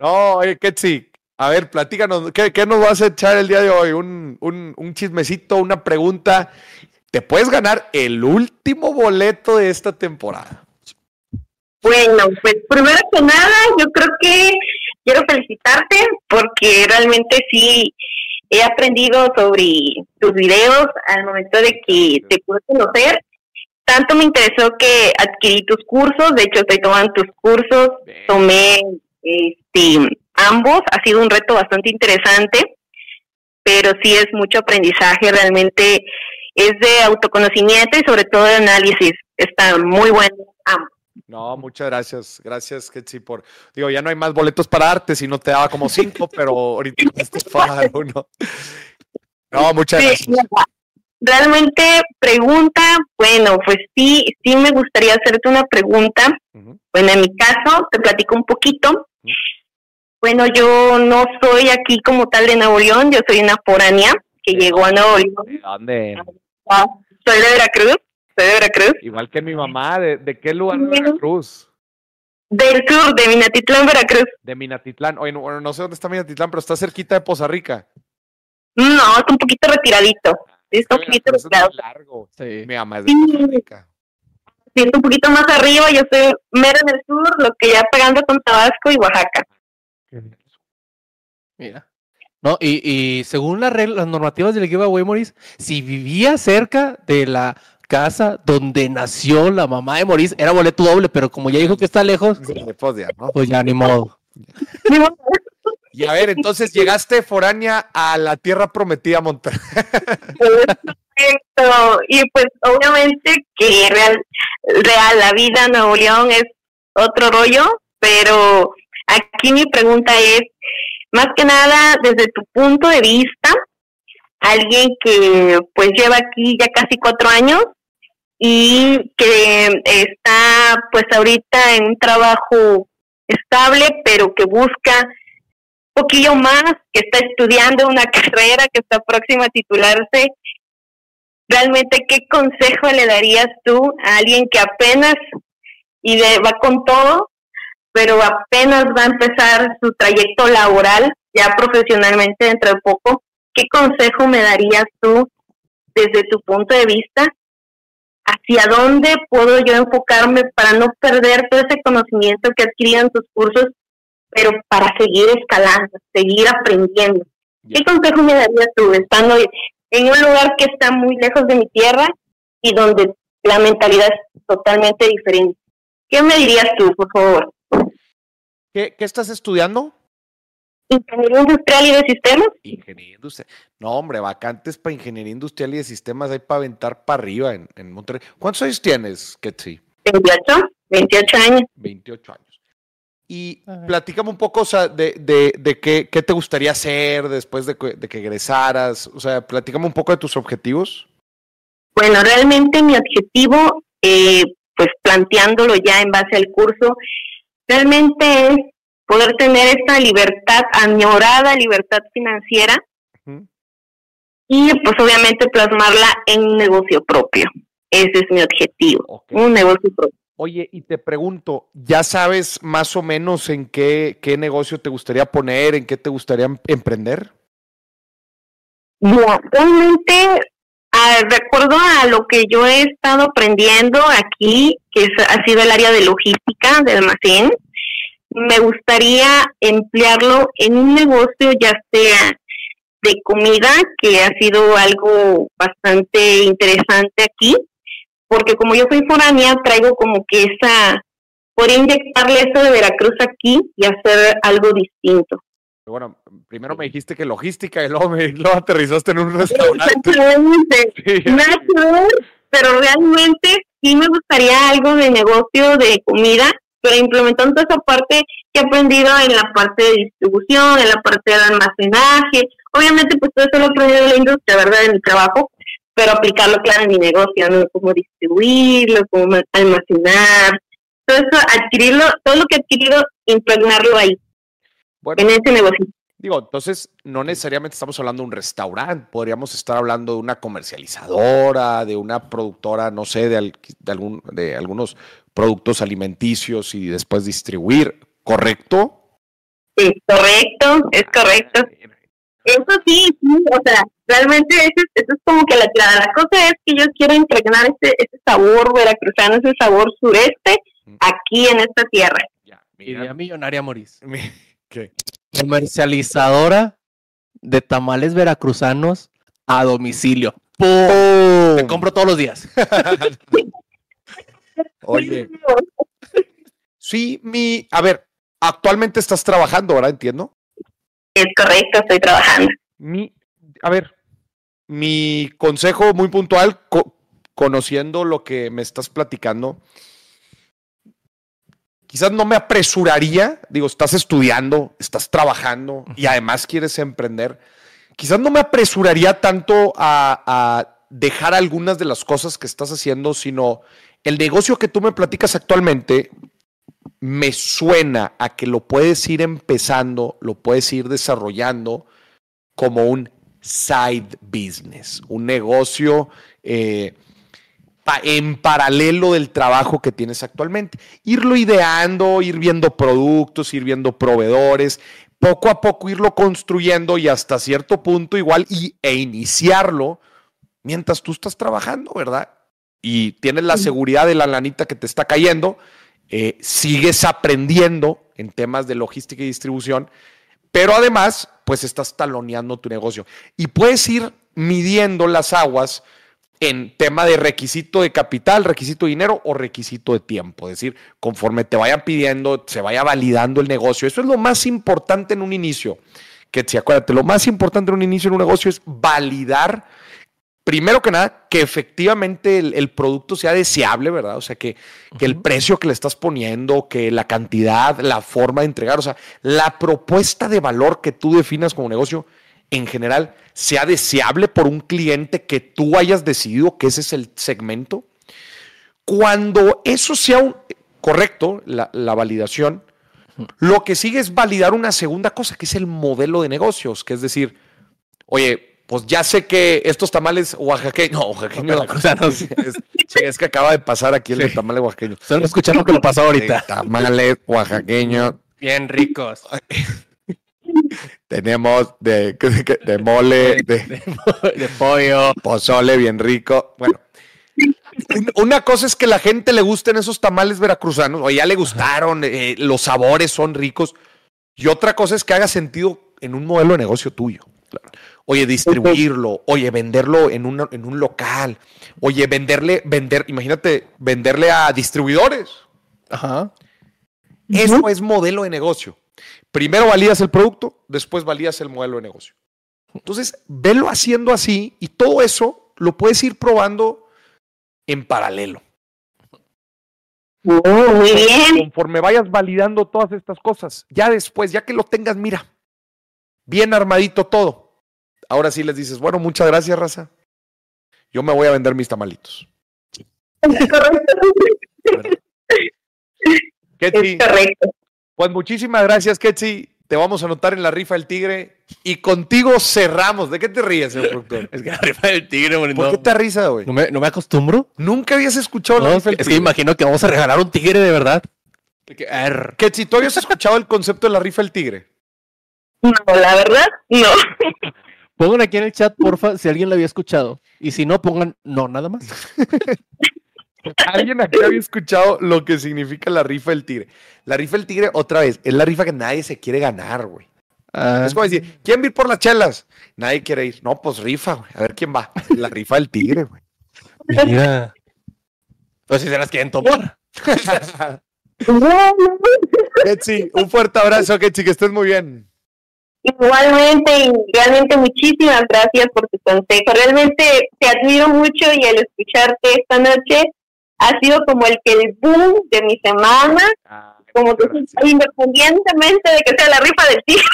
No, oye, Ketsi, a ver, platícanos, ¿qué, qué nos vas a echar el día de hoy? Un, un, un chismecito, una pregunta. Te puedes ganar el último boleto de esta temporada. Bueno, pues primero que nada, yo creo que quiero felicitarte porque realmente sí he aprendido sobre tus videos al momento de que te pude conocer. Tanto me interesó que adquirí tus cursos, de hecho estoy tomando tus cursos, tomé este, ambos, ha sido un reto bastante interesante, pero sí es mucho aprendizaje, realmente es de autoconocimiento y sobre todo de análisis, está muy bueno ambos. No, muchas gracias. Gracias, Ketsi, por. Digo, ya no hay más boletos para arte, si no te daba como cinco, pero ahorita estás para dar uno. No, muchas gracias. Realmente pregunta, bueno, pues sí, sí me gustaría hacerte una pregunta. Bueno, en mi caso, te platico un poquito. Bueno, yo no soy aquí como tal de Nuevo León, yo soy una foránea que llegó a Nuevo León. ¿De dónde? Ah, Soy de Veracruz, soy de Veracruz. Igual que mi mamá, ¿de, de qué lugar de Veracruz? Del sur, de Minatitlán, Veracruz. De Minatitlán. Oye, no, no sé dónde está Minatitlán, pero está cerquita de Poza Rica. No, está un poquito retiradito. Está un poquito largo. Sí. Mi mamá es de Sí. Poza Rica. Sí, está un poquito más arriba, yo soy mero en el sur, lo que ya pegando con Tabasco y Oaxaca. Mira. No, y, y según las reglas, las normativas del giveaway, Maurice, si vivía cerca de la casa donde nació la mamá de Maurice, era boleto doble, pero como ya dijo que está lejos, Sí, pues ya, ¿no? pues ya ni modo. Y a ver, entonces llegaste foránea a la tierra prometida Monterrey. Y pues obviamente que real, real, la vida en Nuevo León es otro rollo, pero aquí mi pregunta es, más que nada, desde tu punto de vista, alguien que pues lleva aquí ya casi cuatro años y que está pues ahorita en un trabajo estable, pero que busca poquillo más, que está estudiando una <laughs> carrera, que está próxima a titularse, realmente qué consejo le darías tú a alguien que apenas y de- va con todo, pero apenas va a empezar su trayecto laboral ya profesionalmente dentro de poco? ¿Qué consejo me darías tú desde tu punto de vista? ¿Hacia dónde puedo yo enfocarme para no perder todo ese conocimiento que he adquirido en tus cursos, pero para seguir escalando, seguir aprendiendo? ¿Qué consejo me darías tú estando en un lugar que está muy lejos de mi tierra y donde la mentalidad es totalmente diferente? ¿Qué me dirías tú, por favor? ¿Qué, qué estás estudiando? ¿Ingeniería industrial y de sistemas? Ingeniería industrial. No, hombre, vacantes para ingeniería industrial y de sistemas hay para aventar para arriba en, en Monterrey. ¿Cuántos años tienes, Ketsi? 28, 28 años. 28 años. Y platícame un poco, o sea, de, de, de qué, qué te gustaría hacer después de que, de que egresaras. O sea, platícame un poco de tus objetivos. Bueno, realmente mi objetivo, eh, pues planteándolo ya en base al curso, realmente es poder tener esta libertad, añorada libertad financiera y pues obviamente plasmarla en un negocio propio. Ese es mi objetivo, un negocio propio. Oye, y te pregunto, ¿ya sabes más o menos en qué, qué negocio te gustaría poner, en qué te gustaría em- emprender? Mira, realmente, ah, de a lo que yo he estado aprendiendo aquí, que es- ha sido el área de logística de almacén, me gustaría emplearlo en un negocio ya sea de comida, que ha sido algo bastante interesante aquí, porque como yo soy foránea, traigo como que esa, podría inyectarle eso de Veracruz aquí y hacer algo distinto. Bueno, primero me dijiste que logística y luego, me, luego aterrizaste en un restaurante. <laughs> Sí. Nada pero realmente sí me gustaría algo de negocio de comida, pero implementando esa parte que he aprendido en la parte de distribución, en la parte de almacenaje. Obviamente, pues todo eso lo he aprendido de la industria, ¿verdad? De mi trabajo, pero aplicarlo, claro, en mi negocio, ¿no? Cómo distribuirlo, cómo almacenar. Todo eso, adquirirlo, todo lo que he adquirido, impregnarlo ahí, Bueno, en ese negocio. digo, entonces no necesariamente estamos hablando de un restaurante, podríamos estar hablando de una comercializadora, de una productora, no sé, de, al- de algún, de algunos productos alimenticios y después distribuir, ¿correcto? Sí, correcto, es correcto. Eso sí, sí, o sea, realmente eso, es- eso es como que la clave. La cosa es que yo quiero impregnar ese, ese sabor veracruzano, ese sabor sureste aquí en esta tierra. Ya, Idea mira, millonaria, mi- ¿qué? Comercializadora de tamales veracruzanos a domicilio. ¡Pum! Te compro todos los días. <laughs> Oye, sí, mi, a ver, actualmente estás trabajando, ¿verdad? Entiendo. Es correcto, estoy trabajando. Mi, a ver, mi consejo muy puntual, co- conociendo lo que me estás platicando, quizás no me apresuraría, digo, estás estudiando, estás trabajando y además quieres emprender, quizás no me apresuraría tanto a, a dejar algunas de las cosas que estás haciendo, sino el negocio que tú me platicas actualmente me suena a que lo puedes ir empezando, lo puedes ir desarrollando como un side business, un negocio eh, pa- en paralelo del trabajo que tienes actualmente. Irlo ideando, ir viendo productos, ir viendo proveedores, poco a poco irlo construyendo y hasta cierto punto igual y, e iniciarlo mientras tú estás trabajando, ¿verdad? Y tienes la seguridad de la lanita que te está cayendo, eh, sigues aprendiendo en temas de logística y distribución, pero además, pues estás taloneando tu negocio. Y puedes ir midiendo las aguas en tema de requisito de capital, requisito de dinero o requisito de tiempo. Es decir, conforme te vayan pidiendo, se vaya validando el negocio. Eso es lo más importante en un inicio. Que si acuérdate, lo más importante en un inicio en un negocio es validar, primero que nada, que efectivamente el, el producto sea deseable, ¿verdad? O sea, que, que el precio que le estás poniendo, que la cantidad, la forma de entregar, o sea, la propuesta de valor que tú definas como negocio en general sea deseable por un cliente que tú hayas decidido que ese es el segmento. Cuando eso sea un- correcto, la, la validación, lo que sigue es validar una segunda cosa, que es el modelo de negocios, que es decir, oye, pues ya sé que estos tamales oaxaqueños, no, oaxaqueños, <laughs> es, sí, es que acaba de pasar aquí el de tamales oaxaqueños. Solo que lo pasó ahorita. Tamales oaxaqueños, Bien ricos. <laughs> tenemos de, de- de mole, de, De pollo. pozole bien rico. Bueno, un- una cosa es que la gente le gusten esos tamales veracruzanos, o ya le gustaron, eh, los sabores son ricos. Y otra cosa es que haga sentido en un modelo de negocio tuyo. Oye, distribuirlo, oye, venderlo en un, en un local, oye, venderle, vender, imagínate, venderle a distribuidores. Ajá. Eso es modelo de negocio. Primero validas el producto, después validas el modelo de negocio. Entonces, velo haciendo así y todo eso lo puedes ir probando en paralelo. Oh, muy bien. Conforme vayas validando todas estas cosas, ya después, ya que lo tengas, mira, bien armadito todo. Ahora sí les dices, bueno, muchas gracias, raza. Yo me voy a vender mis tamalitos. Es correcto. Ketsi, Es correcto. pues muchísimas gracias, Ketsi. Te vamos a anotar en la rifa del tigre y contigo cerramos. ¿De qué te ríes, señor productor? Es que la rifa del tigre, güey, ¿Por no, qué te risa, güey? no me, no me acostumbro. Nunca habías escuchado la rifa del es que tigre. imagino que vamos a regalar un tigre de verdad. De que, arr. Que si tú habías escuchado el concepto de la rifa del tigre. No, la verdad, no. Pongan aquí en el chat, porfa, si alguien lo había escuchado. Y si no, pongan no, nada más. <laughs> ¿Alguien aquí había escuchado lo que significa la rifa del tigre? La rifa del tigre, otra vez, es la rifa que nadie se quiere ganar, güey. Ah, Es como decir, ¿quién va a ir por las chelas? Nadie quiere ir. No, pues rifa, güey. A ver quién va. La rifa del tigre, güey. mira. Pues si se las quieren tomar. <laughs> <laughs> Ketsi, un fuerte abrazo, Ketsi, que estés muy bien. Igualmente, y realmente muchísimas gracias por tu consejo. Realmente te admiro mucho y el escucharte esta noche ha sido como el que el boom de mi semana, como que independientemente de que sea la rifa del tigre.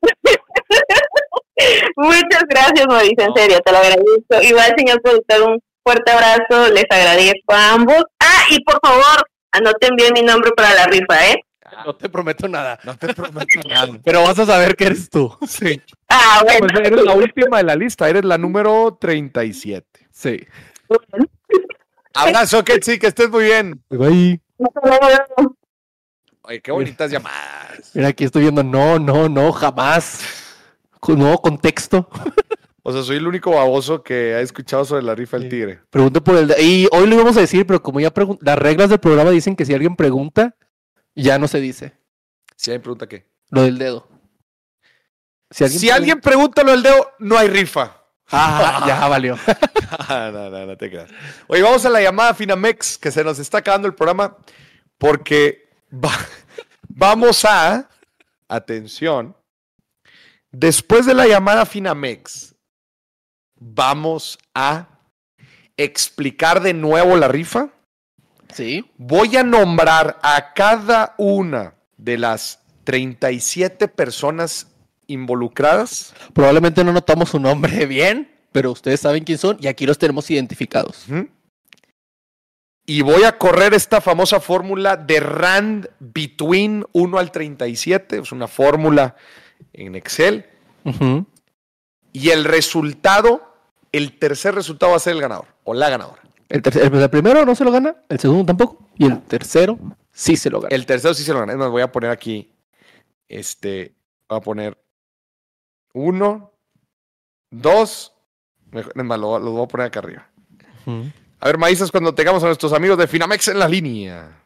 <laughs> Muchas gracias, Mauricio, en serio, te lo agradezco. Igual, señor productor, un fuerte abrazo, les agradezco a ambos. Ah, y por favor, anoten bien mi nombre para la rifa, ¿eh? <laughs> No te prometo nada. No te prometo <laughs> nada. Pero vas a saber que eres tú. Sí. Ah, bueno. Pues eres la última de la lista, eres la número 37. Sí. Abrazo, Ketsi, que estés muy bien. Bye. Oye, qué bonitas llamadas. Mira, aquí estoy viendo no, no, no, jamás. Con nuevo contexto. O sea, soy el único baboso que ha escuchado sobre la rifa del Sí. tigre. Pregunto por el. de- Y hoy lo íbamos a decir, pero como ya pregun- las reglas del programa dicen que si alguien pregunta, ya no se dice Si alguien pregunta qué. lo del dedo. Si alguien. Si alguien pregunta lo del dedo, no hay rifa. <laughs> Ah, ya valió. <laughs> No, no, no te creas. Oye, vamos a la llamada Finamex, que se nos está acabando el programa, porque va- <laughs> vamos a, atención, después de la llamada Finamex, vamos a explicar de nuevo la rifa, Sí. Voy a nombrar a cada una de las 37 personas involucradas. Probablemente no notamos su nombre <laughs> bien, pero ustedes saben quién son y aquí los tenemos identificados. Y voy a correr esta famosa fórmula de Rand Between 1 al 37. Es una fórmula en Excel. Y el resultado, el tercer resultado va a ser el ganador o la ganadora. El, tercer- el- el primero no se lo gana, el segundo tampoco, y el tercero sí se lo gana. El tercero sí se lo gana. Es más, voy a poner aquí. Este. Voy a poner. Uno. Dos. mejor- Es más, lo, lo voy a poner acá arriba. A ver, maízas, cuando tengamos a nuestros amigos de Finamex en la línea.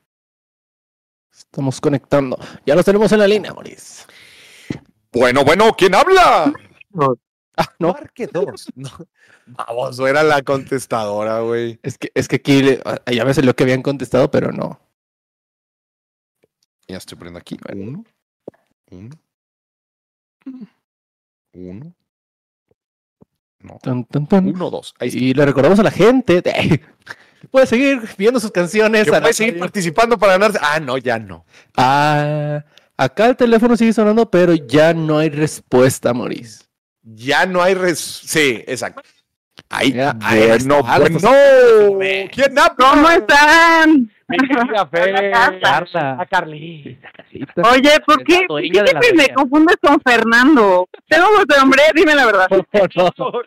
Estamos conectando. Ya los tenemos en la línea, Moris. Bueno, bueno, ¿quién habla? Ah, no. Marque dos. No. Vamos, era la contestadora, güey. Es que, es que aquí le- ah, ya me salió que habían contestado, pero no. Ya estoy poniendo aquí. Uno. Uno. Uno. No. Tan, tan, tan. Uno, dos. Ahí está. Y le recordamos a la gente. de- <laughs> puede seguir viendo sus canciones. Puede seguir participando para ganarse. Ah, no, ya no. Ah, acá el teléfono sigue sonando, pero ya no hay respuesta, Moris. Ya no hay res... Sí, exacto. Ahí, Ya, ahí bueno, está, bueno. los- ¿Quién habla? ¿Cómo están? Mi querida <laughs> Fer. Carla. A Carlita. Oye, ¿por qué, ¿por qué siempre me feria. confundes con Fernando? Tengo voz de hombre, dime la verdad. <laughs>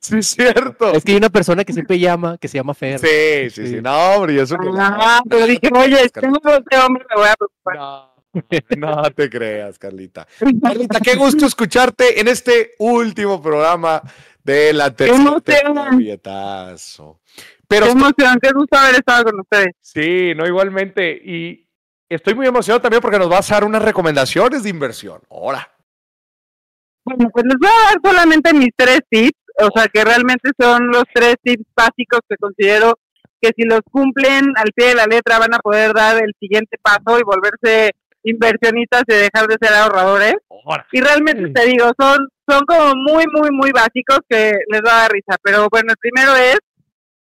Sí, es cierto. Es que hay una persona que siempre llama, que se llama Fer. Sí, sí, sí. Sí. No, hombre, eso no. Ah, pero dije, oye, tengo de hombre, me voy a preocupar. No, <laughs> no te creas, Carlita. <laughs> Carlita, qué gusto escucharte en este último programa de la tercera. Pero Qué emoción, qué gusto haber estado con ustedes. sí, no igualmente. Y estoy muy emocionado también porque nos vas a dar unas recomendaciones de inversión. Ahora. Bueno, pues les voy a dar solamente mis tres tips, o sea, que realmente son los tres tips básicos que considero que si los cumplen al pie de la letra van a poder dar el siguiente paso y volverse inversionistas y dejar de ser ahorradores. Y realmente te digo, son, son como muy, muy, muy básicos que les va a dar risa. Pero bueno, el primero es,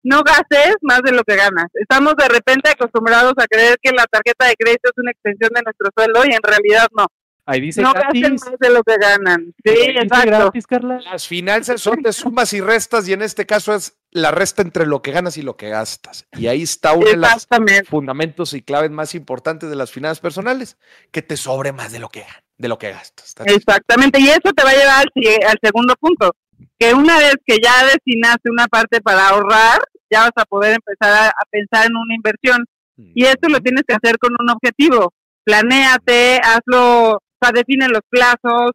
no gastes más de lo que ganas. Estamos de repente acostumbrados a creer que la tarjeta de crédito es una extensión de nuestro sueldo y en realidad no. Ahí dice No gasten gratis. más de lo que ganan. Sí, exacto. gratis, Carla. Las finanzas son de sumas y restas y en este caso es la resta entre lo que ganas y lo que gastas. Y ahí está uno de los fundamentos y claves más importantes de las finanzas personales, que te sobre más de lo que, de lo que gastas. Exactamente. Y eso te va a llevar al, segundo punto, que una vez que ya destinaste una parte para ahorrar, ya vas a poder empezar a, a pensar en una inversión. Y esto lo tienes que hacer con un objetivo. Planéate, hazlo, o sea, define los plazos,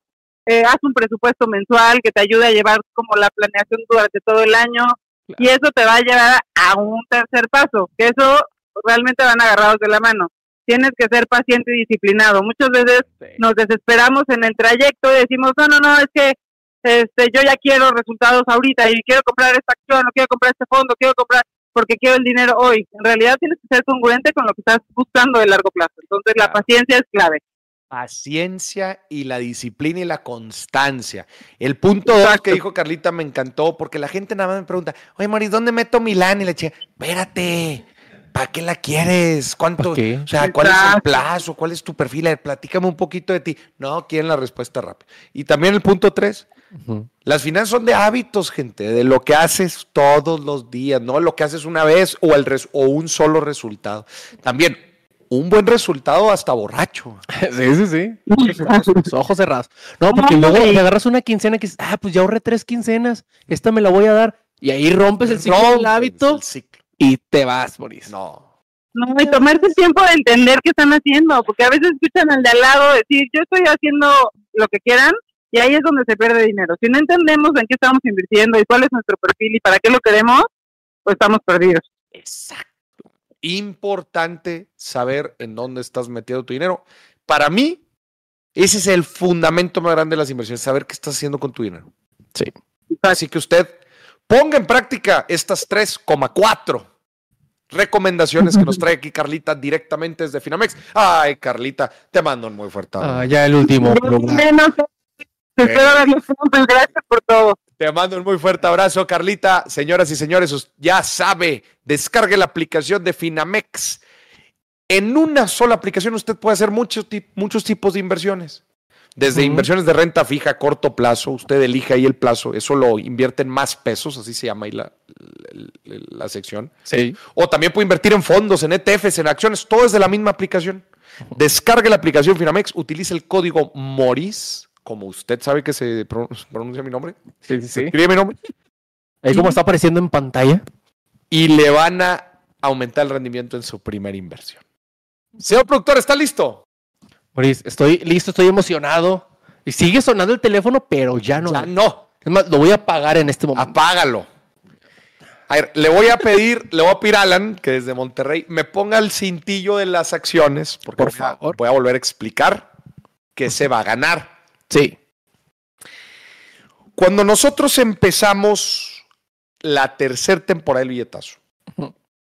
eh, haz un presupuesto mensual que te ayude a llevar como la planeación durante todo el año. Y eso te va a llevar a un tercer paso, que eso realmente van agarrados de la mano. Tienes que ser paciente y disciplinado. Muchas veces nos desesperamos en el trayecto y decimos, no, no, no, es que este, yo ya quiero resultados ahorita y quiero comprar esta acción, o quiero comprar este fondo, quiero comprar porque quiero el dinero hoy. En realidad tienes que ser congruente con lo que estás buscando de largo plazo. Entonces la paciencia es clave. Paciencia y la disciplina y la constancia. El punto dos que dijo Carlita me encantó porque la gente nada más me pregunta, oye, Maris, ¿dónde meto Milán? Y le decía, espérate, ¿para qué la quieres? ¿Cuánto? O sea, ¿cuál es el plazo? ¿Cuál es tu perfil? Platícame un poquito de ti. No, quieren la respuesta rápida. Y también el punto tres. Las finanzas son de hábitos, gente, de lo que haces todos los días, no lo que haces una vez o, el res- o un solo resultado. También, un buen resultado hasta borracho. <laughs> Sí, sí, sí. Los ojos cerrados. No, porque No, luego te agarras una quincena que dices, ah, pues ya ahorré tres quincenas, esta me la voy a dar. Y ahí rompes el ciclo del hábito el ciclo. y te vas, Boris. No. No, y tomarse el tiempo de entender qué están haciendo, porque a veces escuchan al de al lado decir, yo estoy haciendo lo que quieran, y ahí es donde se pierde dinero. Si no entendemos en qué estamos invirtiendo y cuál es nuestro perfil y para qué lo queremos, pues estamos perdidos. Exacto. Importante saber en dónde estás metiendo tu dinero. Para mí, ese es el fundamento más grande de las inversiones, saber qué estás haciendo con tu dinero. Sí. Así que usted ponga en práctica estas 3,4 recomendaciones que nos trae aquí Carlita directamente desde Finamex. Ay, Carlita, te mando un muy fuerte abrazo. Ah, ya el último programa. Menos, espero verlos pronto, gracias por todo. Te mando un muy fuerte abrazo, Carlita. Señoras y señores, ya sabe, descargue la aplicación de Finamex. En una sola aplicación usted puede hacer muchos, muchos tipos de inversiones. Desde inversiones de renta fija a corto plazo, usted elige ahí el plazo, eso lo invierte en más pesos, así se llama ahí la, la- la sección. Sí. O también puede invertir en fondos, en ETFs, en acciones, todo es de la misma aplicación. Descargue la aplicación Finamex, utilice el código MORIS, como usted sabe que se pro- pronuncia mi nombre, Sí, escribe mi nombre, Ahí como está apareciendo en pantalla. y le van a aumentar el rendimiento en su primera inversión. Señor productor, ¿está listo? Maurice, estoy listo, estoy emocionado. Y sigue sonando el teléfono, pero ya no. Ya no, Es más, lo voy a apagar en este momento. apágalo. A ver, le voy a pedir, <laughs> le voy a pedir a Alan, que desde Monterrey, me ponga el cintillo de las acciones, porque Por favor. voy a volver a explicar que se va a ganar. Sí. Cuando nosotros empezamos la tercera temporada del billetazo,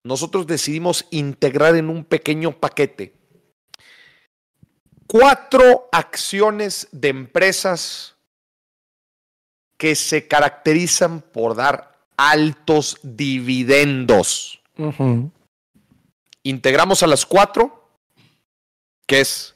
nosotros decidimos integrar en un pequeño paquete cuatro acciones de empresas que se caracterizan por dar altos dividendos. Integramos a las cuatro, que es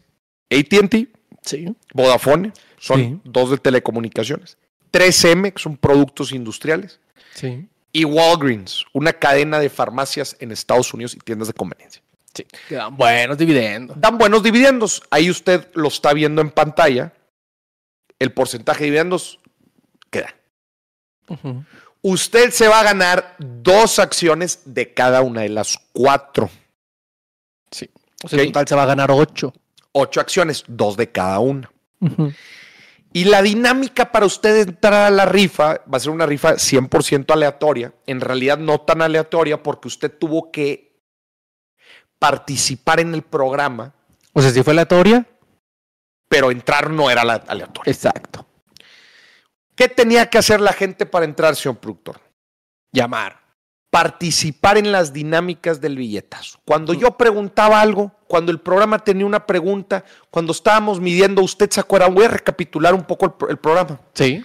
ATT, Sí. Vodafone, son Sí. dos de telecomunicaciones. 3M, que son productos industriales. Sí. Y Walgreens, una cadena de farmacias en Estados Unidos y tiendas de conveniencia. Sí. Quedan buenos dividendos. Dan buenos dividendos. Ahí usted lo está viendo en pantalla. El porcentaje de dividendos queda. Usted se va a ganar dos acciones de cada una de las cuatro. O sea, en total se va a ganar ocho. Ocho acciones, dos de cada una. Y la dinámica para usted entrar a la rifa va a ser una rifa 100% aleatoria. En realidad no tan aleatoria porque usted tuvo que participar en el programa, O sea, si fue aleatoria. pero entrar no era la- aleatorio. Exacto. ¿Qué tenía que hacer la gente para entrar, señor productor? Llamar. Participar en las dinámicas del billetazo. Cuando yo preguntaba algo, cuando el programa tenía una pregunta, cuando estábamos midiendo, usted se acuerda, voy a recapitular un poco el, pro- el programa. Sí.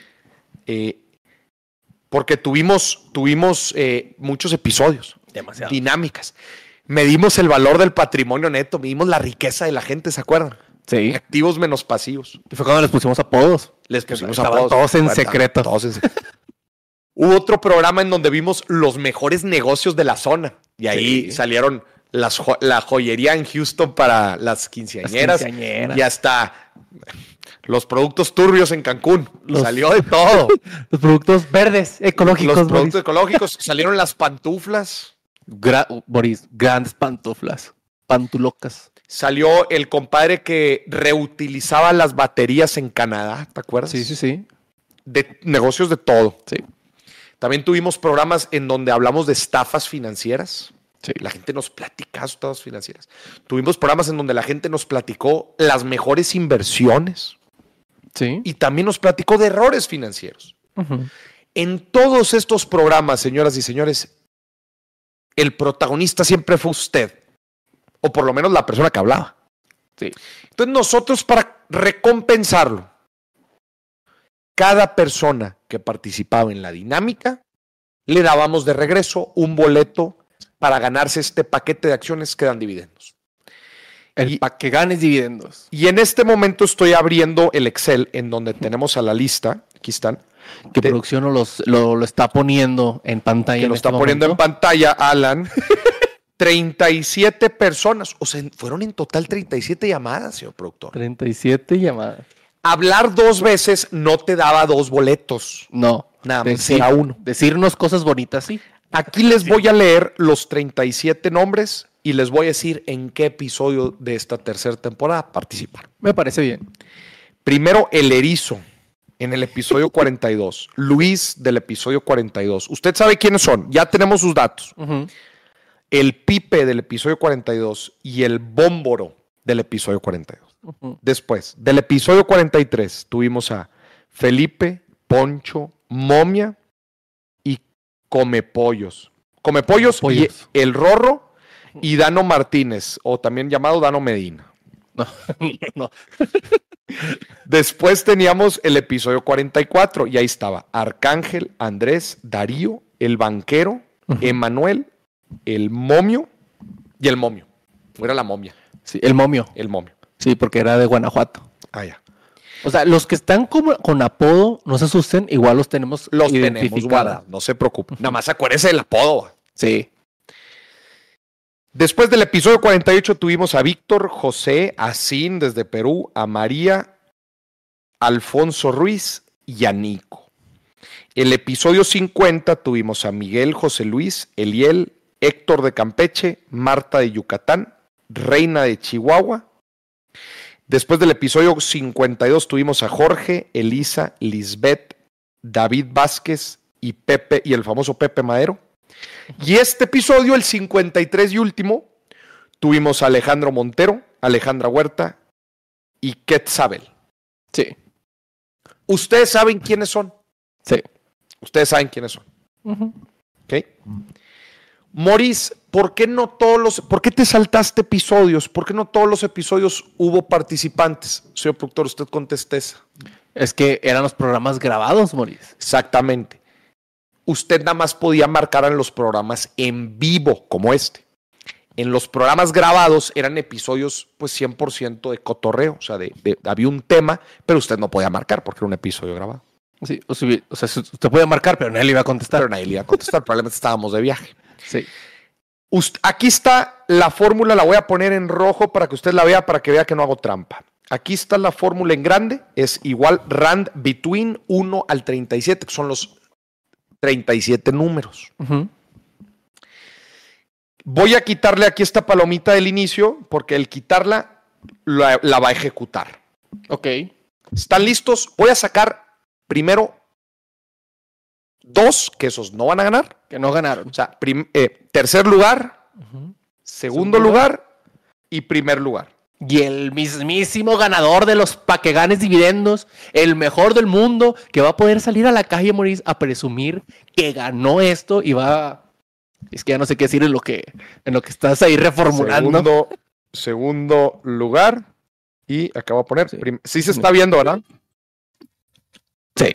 Eh, porque tuvimos, tuvimos eh, muchos episodios, Demasiado. dinámicas. Medimos el valor del patrimonio neto, medimos la riqueza de la gente, ¿se acuerdan? Sí. Activos menos pasivos. Y fue cuando les pusimos apodos. Les pusimos apodos. todos en secreto. todos en secreto. Hubo otro programa en donde vimos los mejores negocios de la zona. Y ahí Sí. salieron las jo- la joyería en Houston para las quinceañeras. Las quinceañeras. Y hasta los productos turbios en Cancún. Los- Salió de todo. <laughs> Los productos verdes, ecológicos, los Boris. productos ecológicos. Salieron las pantuflas. Gra- Boris, grandes pantuflas. Pantulocas. Salió el compadre que reutilizaba las baterías en Canadá, ¿te acuerdas? Sí, sí, sí. De negocios de todo. Sí. También tuvimos programas en donde hablamos de estafas financieras. Sí. La gente nos platica estafas financieras. Tuvimos programas en donde la gente nos platicó las mejores inversiones Sí. y también nos platicó de errores financieros. En todos estos programas, señoras y señores, el protagonista siempre fue usted, o por lo menos la persona que hablaba. Sí. Entonces nosotros para recompensarlo, cada persona que participaba en la dinámica, le dábamos de regreso un boleto para ganarse este paquete de acciones que dan dividendos. El Y- que ganes dividendos. Y en este momento estoy abriendo el Excel en donde tenemos a la lista, aquí están, Que de- producción lo, los- lo, lo está poniendo en pantalla. que en lo este está poniendo en pantalla Alan. <laughs> 37 personas, o sea, fueron en total 37 llamadas, señor productor. 37 llamadas. Hablar dos veces no te daba dos boletos. No. Nada más decir, era uno. Decirnos cosas bonitas, sí. Aquí les voy a leer los 37 nombres y les voy a decir en qué episodio de esta tercera temporada participaron. Me parece bien. Primero, el erizo en el episodio 42. <laughs> Luis del episodio 42. Usted sabe quiénes son, ya tenemos sus datos. El pipe del episodio 42 y el bómboro del episodio 42. Después, del episodio 43, tuvimos a Felipe, Poncho, Momia y Comepollos. Comepollos y Pollos. el Rorro y Dano Martínez, o también llamado Dano Medina. No, <laughs> no. Después teníamos el episodio 44 y ahí estaba Arcángel, Andrés, Darío, el banquero, Emanuel, el momio y el momio. Era la momia, Sí, el momio. el momio. Sí, porque era de Guanajuato. Ah, ya. O sea, los que están como, con apodo, no se asusten, igual los tenemos Los tenemos guardados, no se preocupen. Nada más acuérdense del apodo. Sí. Después del episodio 48 tuvimos a Víctor, José, a Sin desde Perú, a María, Alfonso Ruiz y a Nico. El episodio 50 tuvimos a Miguel, José Luis, Eliel, Héctor de Campeche, Marta de Yucatán, Reina de Chihuahua. Después del episodio 52 tuvimos a Jorge, Elisa, Lisbeth, David Vázquez y Pepe y el famoso Pepe Madero. Y este episodio, el 53 y último, tuvimos a Alejandro Montero, Alejandra Huerta y Quetzabel. Sí. Ustedes saben quiénes son. Sí. Ustedes saben quiénes son. Ujú. ¿Ok? Moris, ¿por qué no todos los, por qué te saltaste episodios? ¿Por qué no todos los episodios hubo participantes? Señor productor, usted conteste esa. Es que eran los programas grabados, Moris. Exactamente. Usted nada más podía marcar en los programas en vivo, como este. En los programas grabados eran episodios, pues 100% de cotorreo. O sea, de, de- había un tema, pero usted no podía marcar porque era un episodio grabado. Sí, o, sea, usted puede marcar, pero nadie le iba a contestar. Pero nadie le iba a contestar. Probablemente estábamos de viaje. Sí. Aquí está la fórmula, la voy a poner en rojo para que usted la vea, para que vea que no hago trampa. Aquí está la fórmula en grande, es igual rand between 1 al 37, que son los 37 números. Voy a quitarle aquí esta palomita del inicio, porque el quitarla la, la va a ejecutar. Ok. ¿Están listos? Voy a sacar primero dos, que esos no van a ganar. Que no ganaron. O sea, eh, tercer lugar, segundo lugar y primer lugar. Y el mismísimo ganador de los paqueganes dividendos, el mejor del mundo, que va a poder salir a la calle, Moris, a presumir que ganó esto y va. Es que ya no sé qué decir en lo que, en lo que estás ahí reformulando. Segundo, segundo lugar. Y acabo de poner. Sí. Sí. se está viendo, ¿verdad? Sí.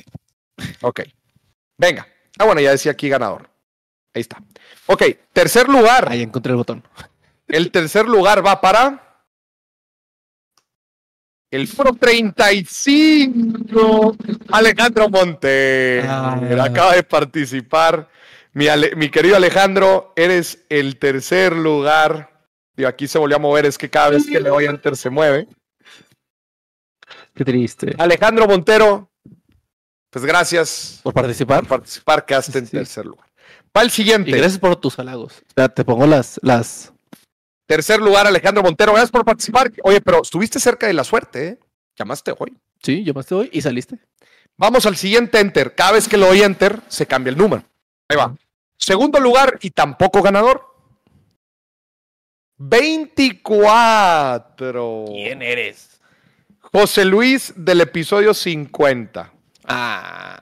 Ok. Venga. Ah, bueno, ya decía aquí ganador. Ahí está. Ok, tercer lugar. Ahí encontré el botón. El tercer lugar va para. El número 35, Alejandro Monte. Ah. Acaba de participar. Mi, Ale- mi querido Alejandro, eres el tercer lugar. Y aquí se volvió a mover, es que cada vez que le doy enter se mueve. Qué triste. Alejandro Montero, pues gracias Por participar. por participar, quedaste en Sí. tercer lugar. Va el siguiente. Y gracias por tus halagos. Espera, te pongo las, las. Tercer lugar, Alejandro Montero, gracias por participar. Oye, pero estuviste cerca de la suerte, ¿eh? Llamaste hoy. Sí, llamaste hoy y saliste. Vamos al siguiente enter. Cada vez que lo doy enter, se cambia el número. Ahí va. Segundo lugar y tampoco ganador. 24. eres? José Luis del episodio 50. Ah.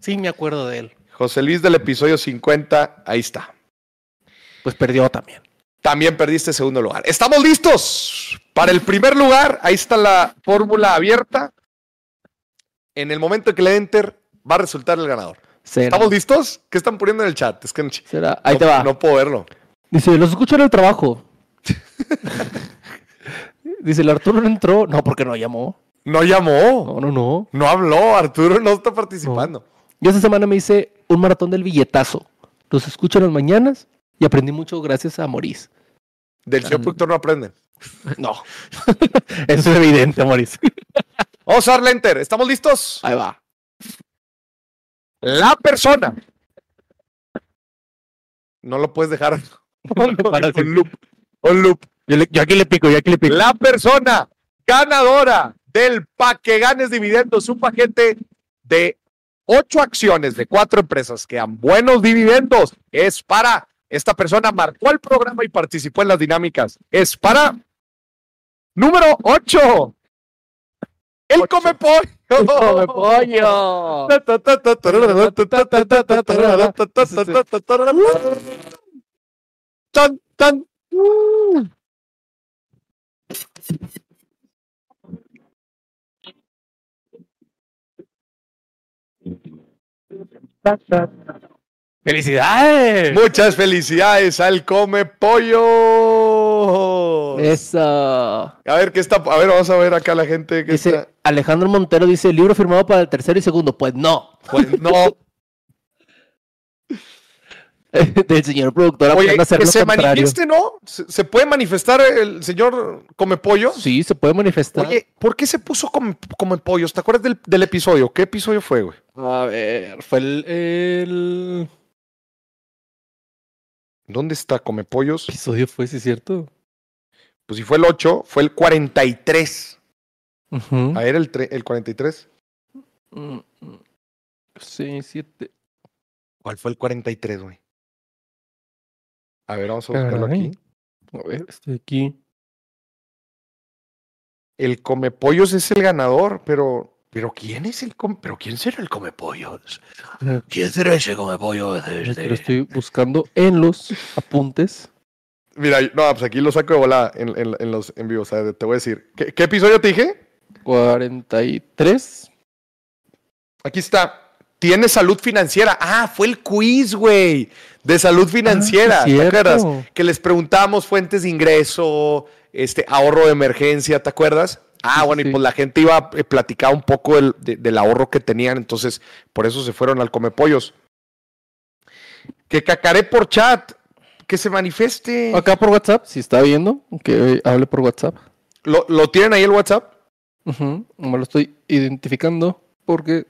Sí, me acuerdo de él. José Luis del episodio 50. Ahí está. Pues perdió también. También perdiste segundo lugar. ¿Estamos listos? Para el primer lugar, ahí está la fórmula abierta. En el momento que le enter, va a resultar el ganador. Será. ¿Estamos listos? ¿Qué están poniendo en el chat? Es que no, Será. Ahí no- te va. No puedo verlo. Dice, los escucho en el trabajo. <laughs> Dice, el Arturo no entró. No, porque no llamó. No llamó. No, no, no. No habló. Arturo no está participando. Yo esta semana me hice un maratón del billetazo. Los escucho en las mañanas y aprendí mucho gracias a Moris. Del señor productor no aprenden. <laughs> No. <laughs> Eso es evidente, Moris. <laughs> Vamos a darle enter. ¿Estamos listos? Ahí va. La persona. No lo puedes dejar. Un loop. Un loop. Yo, le- yo aquí le pico, yo aquí le pico. La persona ganadora del pa que ganes dividendos, un paquete de ocho acciones de cuatro empresas que dan buenos dividendos, es para esta persona marcó el programa y participó en las dinámicas. Es para número 8. El come pollo. ¡Come pollo! Tan, tan. ¡Felicidades! Muchas felicidades al Come Pollo. Eso. A ver, ¿qué está? A ver, vamos a ver acá la gente que Dice, está. Alejandro Montero dice, libro firmado para el tercero y segundo. Pues no. Pues no. <laughs> Del señor productor Oye, apenas hacer que lo se contrario. manifieste, ¿no? ¿Se, se puede manifestar el señor Come Pollo? Sí, se puede manifestar. Oye, ¿por qué se puso Come, come Pollos? ¿Te acuerdas del, del episodio? ¿Qué episodio fue, güey? A ver, fue el, el ¿Dónde está Come Pollos? episodio, fue, sí, cierto. Pues si fue el 8, fue el 43. Ujú. A ver, el, el 43. Mm, mm. Sí, siete. ¿Cuál fue el 43, güey? A ver, vamos a buscarlo Caray. aquí. A ver, estoy aquí. El Come Pollos es el ganador, pero. ¿Pero quién es el come, ¿Pero quién será el Come Pollos? ¿Quién será ese Come Pollos? Pero estoy buscando en los apuntes. Mira, no, pues aquí lo saco de volada en, en- en los en vivo. O sea, te voy a decir. ¿Qué, qué episodio te dije? 43. Aquí está. Tiene salud financiera. Ah, fue el quiz, güey. De salud financiera. Ah, ¿Te acuerdas? Que les preguntábamos fuentes de ingreso, este ahorro de emergencia, ¿te acuerdas? Ah, sí, bueno, y pues la gente iba a platicar un poco del, de- del ahorro que tenían, entonces por eso se fueron al Comepollos. Que cacaré por chat, que se manifieste. Acá por WhatsApp, si está viendo, que hable por WhatsApp. ¿Lo, lo tienen ahí el WhatsApp? Ujú, Me lo estoy identificando porque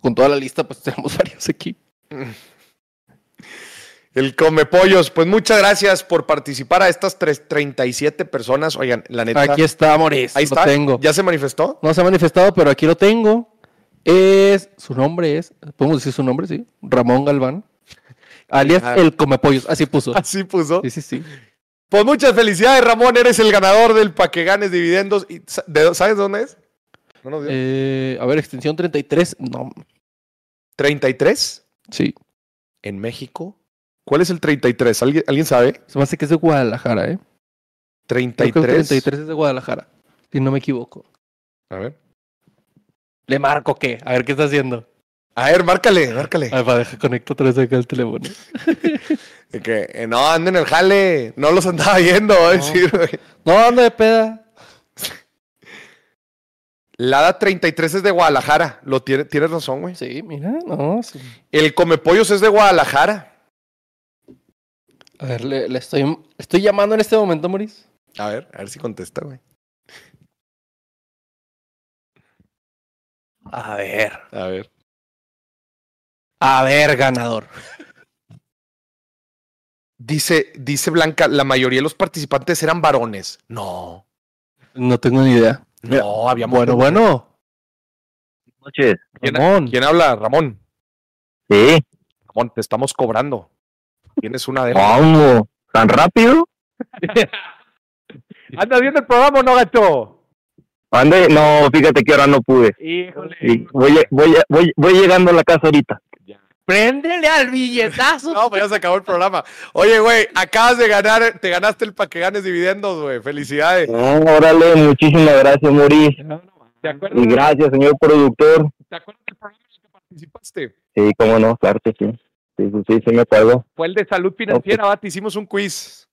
con toda la lista, pues <laughs> tenemos varios aquí. <laughs> El Comepollos. Pues muchas gracias por participar a estas tres- 37 personas. Oigan, la neta. Aquí está, Moris. ahí lo está. tengo. ¿Ya se manifestó? No se ha manifestado, pero aquí lo tengo. Es, su nombre es, podemos decir su nombre, sí, Ramón Galván, <laughs> alias Ah. el Comepollos, así puso. Así puso. Sí, sí, sí. Pues muchas felicidades, Ramón. Eres el ganador del pa' que ganes dividendos. Y, sa- ¿de- ¿Sabes dónde es? ¿No nos dio? Eh, a ver, extensión 33, no, 33 sí, en México. ¿Cuál es el 33? ¿Alguien, ¿alguien sabe? se me hace que es de Guadalajara, ¿eh? Creo que el 33. 33 es de Guadalajara, si no me equivoco. A ver. ¿Le marco qué? A ver qué está haciendo. A ver, márcale, márcale. A ver, para dejar conecto otra vez acá el teléfono. <laughs> De que, eh, no, anden en el jale. No los andaba viendo. va a decir, güey. No, anda de peda. La ADA 33 es de Guadalajara. Lo tiene, tienes razón, güey. Sí, mira, no. sí. El Comepollos es de Guadalajara. A ver, le, le estoy, estoy llamando en este momento, Moris. A ver, a ver si contesta, güey. A ver. A ver. A ver, ganador. Dice, dice Blanca, la mayoría de los participantes eran varones. No. No tengo ni idea. No, había Bueno, bueno. noches. ¿Quién, Ramón. quién habla? Ramón. Sí. Ramón, te estamos cobrando. Tienes una de. ¿Cómo? ¿Tan rápido? <laughs> ¿Andas viendo el programa o no, gato? Ande, no, fíjate que ahora no pude. Híjole. Voy, voy, voy, voy llegando a la casa ahorita. Préndele al billetazo. No, pues ya se acabó el programa. Oye, güey, acabas de ganar, te ganaste el pa' que ganes dividendos, güey. Felicidades. Ah, órale, muchísimas gracias, Moris. ¿Te acuerdas, Y gracias, señor productor. ¿Te acuerdas del programa en el que participaste? Sí, cómo no, claro que sí. Sí, sí, sí, sí me acuerdo. Fue el de salud financiera, va, te hicimos un quiz.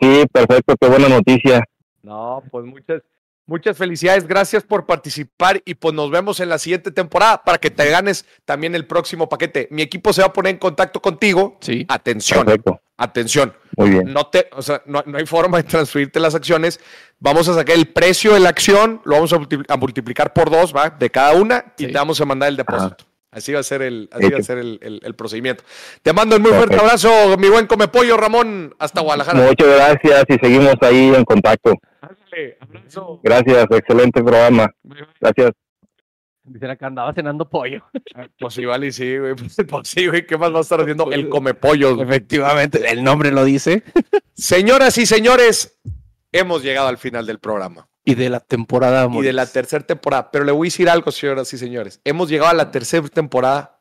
Sí, perfecto, qué buena noticia. No, pues muchas, muchas felicidades. Gracias por participar y pues nos vemos en la siguiente temporada para que te ganes también el próximo paquete. Mi equipo se va a poner en contacto contigo. Sí. Atención, Perfecto, atención. muy bien. No te, o sea, no, no hay forma de transferirte las acciones. Vamos a sacar el precio de la acción, lo vamos a, multipli- a multiplicar por dos, ¿va? De cada una y Sí. te vamos a mandar el depósito. Así va a ser el, así va a ser el, el- el procedimiento. Te mando un muy fuerte Perfecto. abrazo, mi buen comepollo Ramón, hasta Guadalajara. Muchas gracias y seguimos ahí en contacto. Ándale, abrazo. Gracias, excelente programa. Gracias. Dice la que andaba cenando pollo. Pues igual y sí, güey. <laughs> Pues sí, güey. ¿Qué más va a estar haciendo el comepollo? güey? Efectivamente, el nombre lo dice. Señoras y señores, hemos llegado al final del programa. Y de la temporada, y de la tercera temporada. Pero le voy a decir algo, señoras y señores. Hemos llegado a la tercera temporada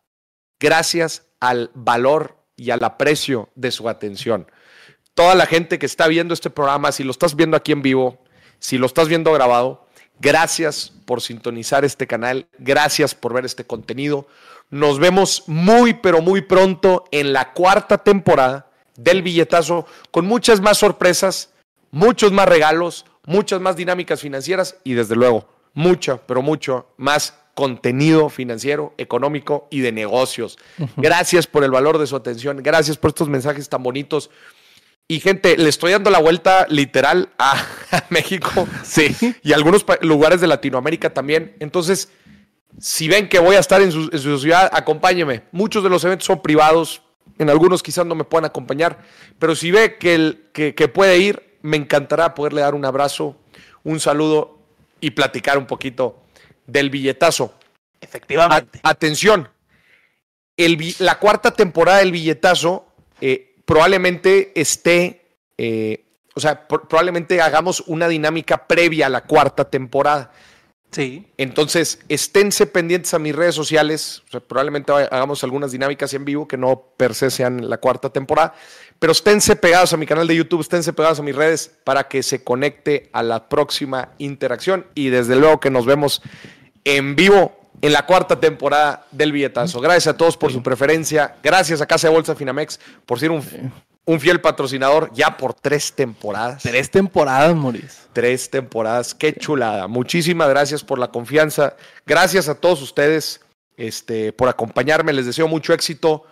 gracias al valor y al aprecio de su atención. Toda la gente que está viendo este programa, si lo estás viendo aquí en vivo, si lo estás viendo grabado, Gracias por sintonizar este canal. Gracias por ver este contenido. Nos vemos muy, pero muy pronto en la cuarta temporada del billetazo con muchas más sorpresas, muchos más regalos, muchas más dinámicas financieras y desde luego mucho, pero mucho más contenido financiero, económico y de negocios. Gracias por el valor de su atención, gracias por estos mensajes tan bonitos. Y gente, le estoy dando la vuelta literal a, <laughs> a México Sí. y a algunos lugares de Latinoamérica también. Entonces, si ven que voy a estar en su, en su ciudad, acompáñeme. Muchos de los eventos son privados, en algunos quizás no me puedan acompañar, pero si ve que, el, que, que puede ir, me encantará poderle dar un abrazo, un saludo y platicar un poquito del billetazo. Efectivamente. A- atención, el la cuarta temporada del billetazo eh, probablemente esté, eh, o sea, pro- probablemente hagamos una dinámica previa a la cuarta temporada. Sí. Entonces, esténse pendientes a mis redes sociales. O sea, probablemente hagamos algunas dinámicas en vivo que no per se sean la cuarta temporada. Pero esténse pegados a mi canal de YouTube, esténse pegados a mis redes para que se conecte a la próxima interacción. Y desde luego que nos vemos en vivo en la cuarta temporada del billetazo. Gracias a todos por su preferencia. Gracias a Casa de Bolsa Finamex por ser un, un fiel patrocinador ya por tres temporadas. Tres temporadas, Moris. Tres temporadas, qué chulada. Muchísimas gracias por la confianza. Gracias a todos ustedes este, por acompañarme. Les deseo mucho éxito.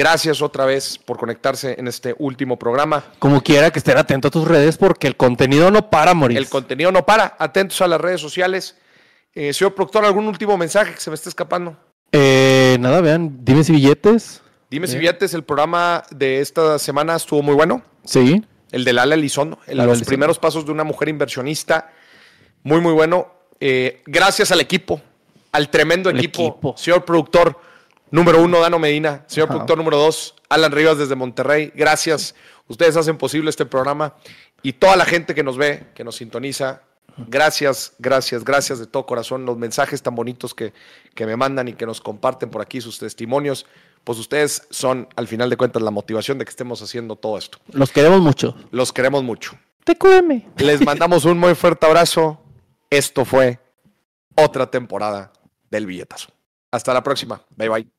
Gracias otra vez por conectarse en este último programa. Como quiera que estén atentos a tus redes porque el contenido no para, Moris. El contenido no para. Atentos a las redes sociales. Eh, señor productor, ¿algún último mensaje que se me esté escapando? Eh, nada, vean, dime si billetes. Dime si Bien. billetes, el programa de esta semana estuvo muy bueno. Sí. El de Lala Elizondo, el- Lala los Elizondo. primeros pasos de una mujer inversionista. Muy, muy bueno. Eh, gracias al equipo, al tremendo equipo. equipo. Señor productor número uno, Dano Medina. Señor <laughs> Ajá. productor número dos, Alan Rivas desde Monterrey. Gracias. Ustedes hacen posible este programa. Y toda la gente que nos ve, que nos sintoniza. Gracias, gracias, gracias de todo corazón. Los mensajes tan bonitos que, que me mandan y que nos comparten por aquí, sus testimonios. Pues ustedes son, al final de cuentas, la motivación de que estemos haciendo todo esto. Los queremos mucho. Los queremos mucho. TQM. Les mandamos un muy fuerte abrazo. Esto fue otra temporada del billetazo. Hasta la próxima. Bye bye.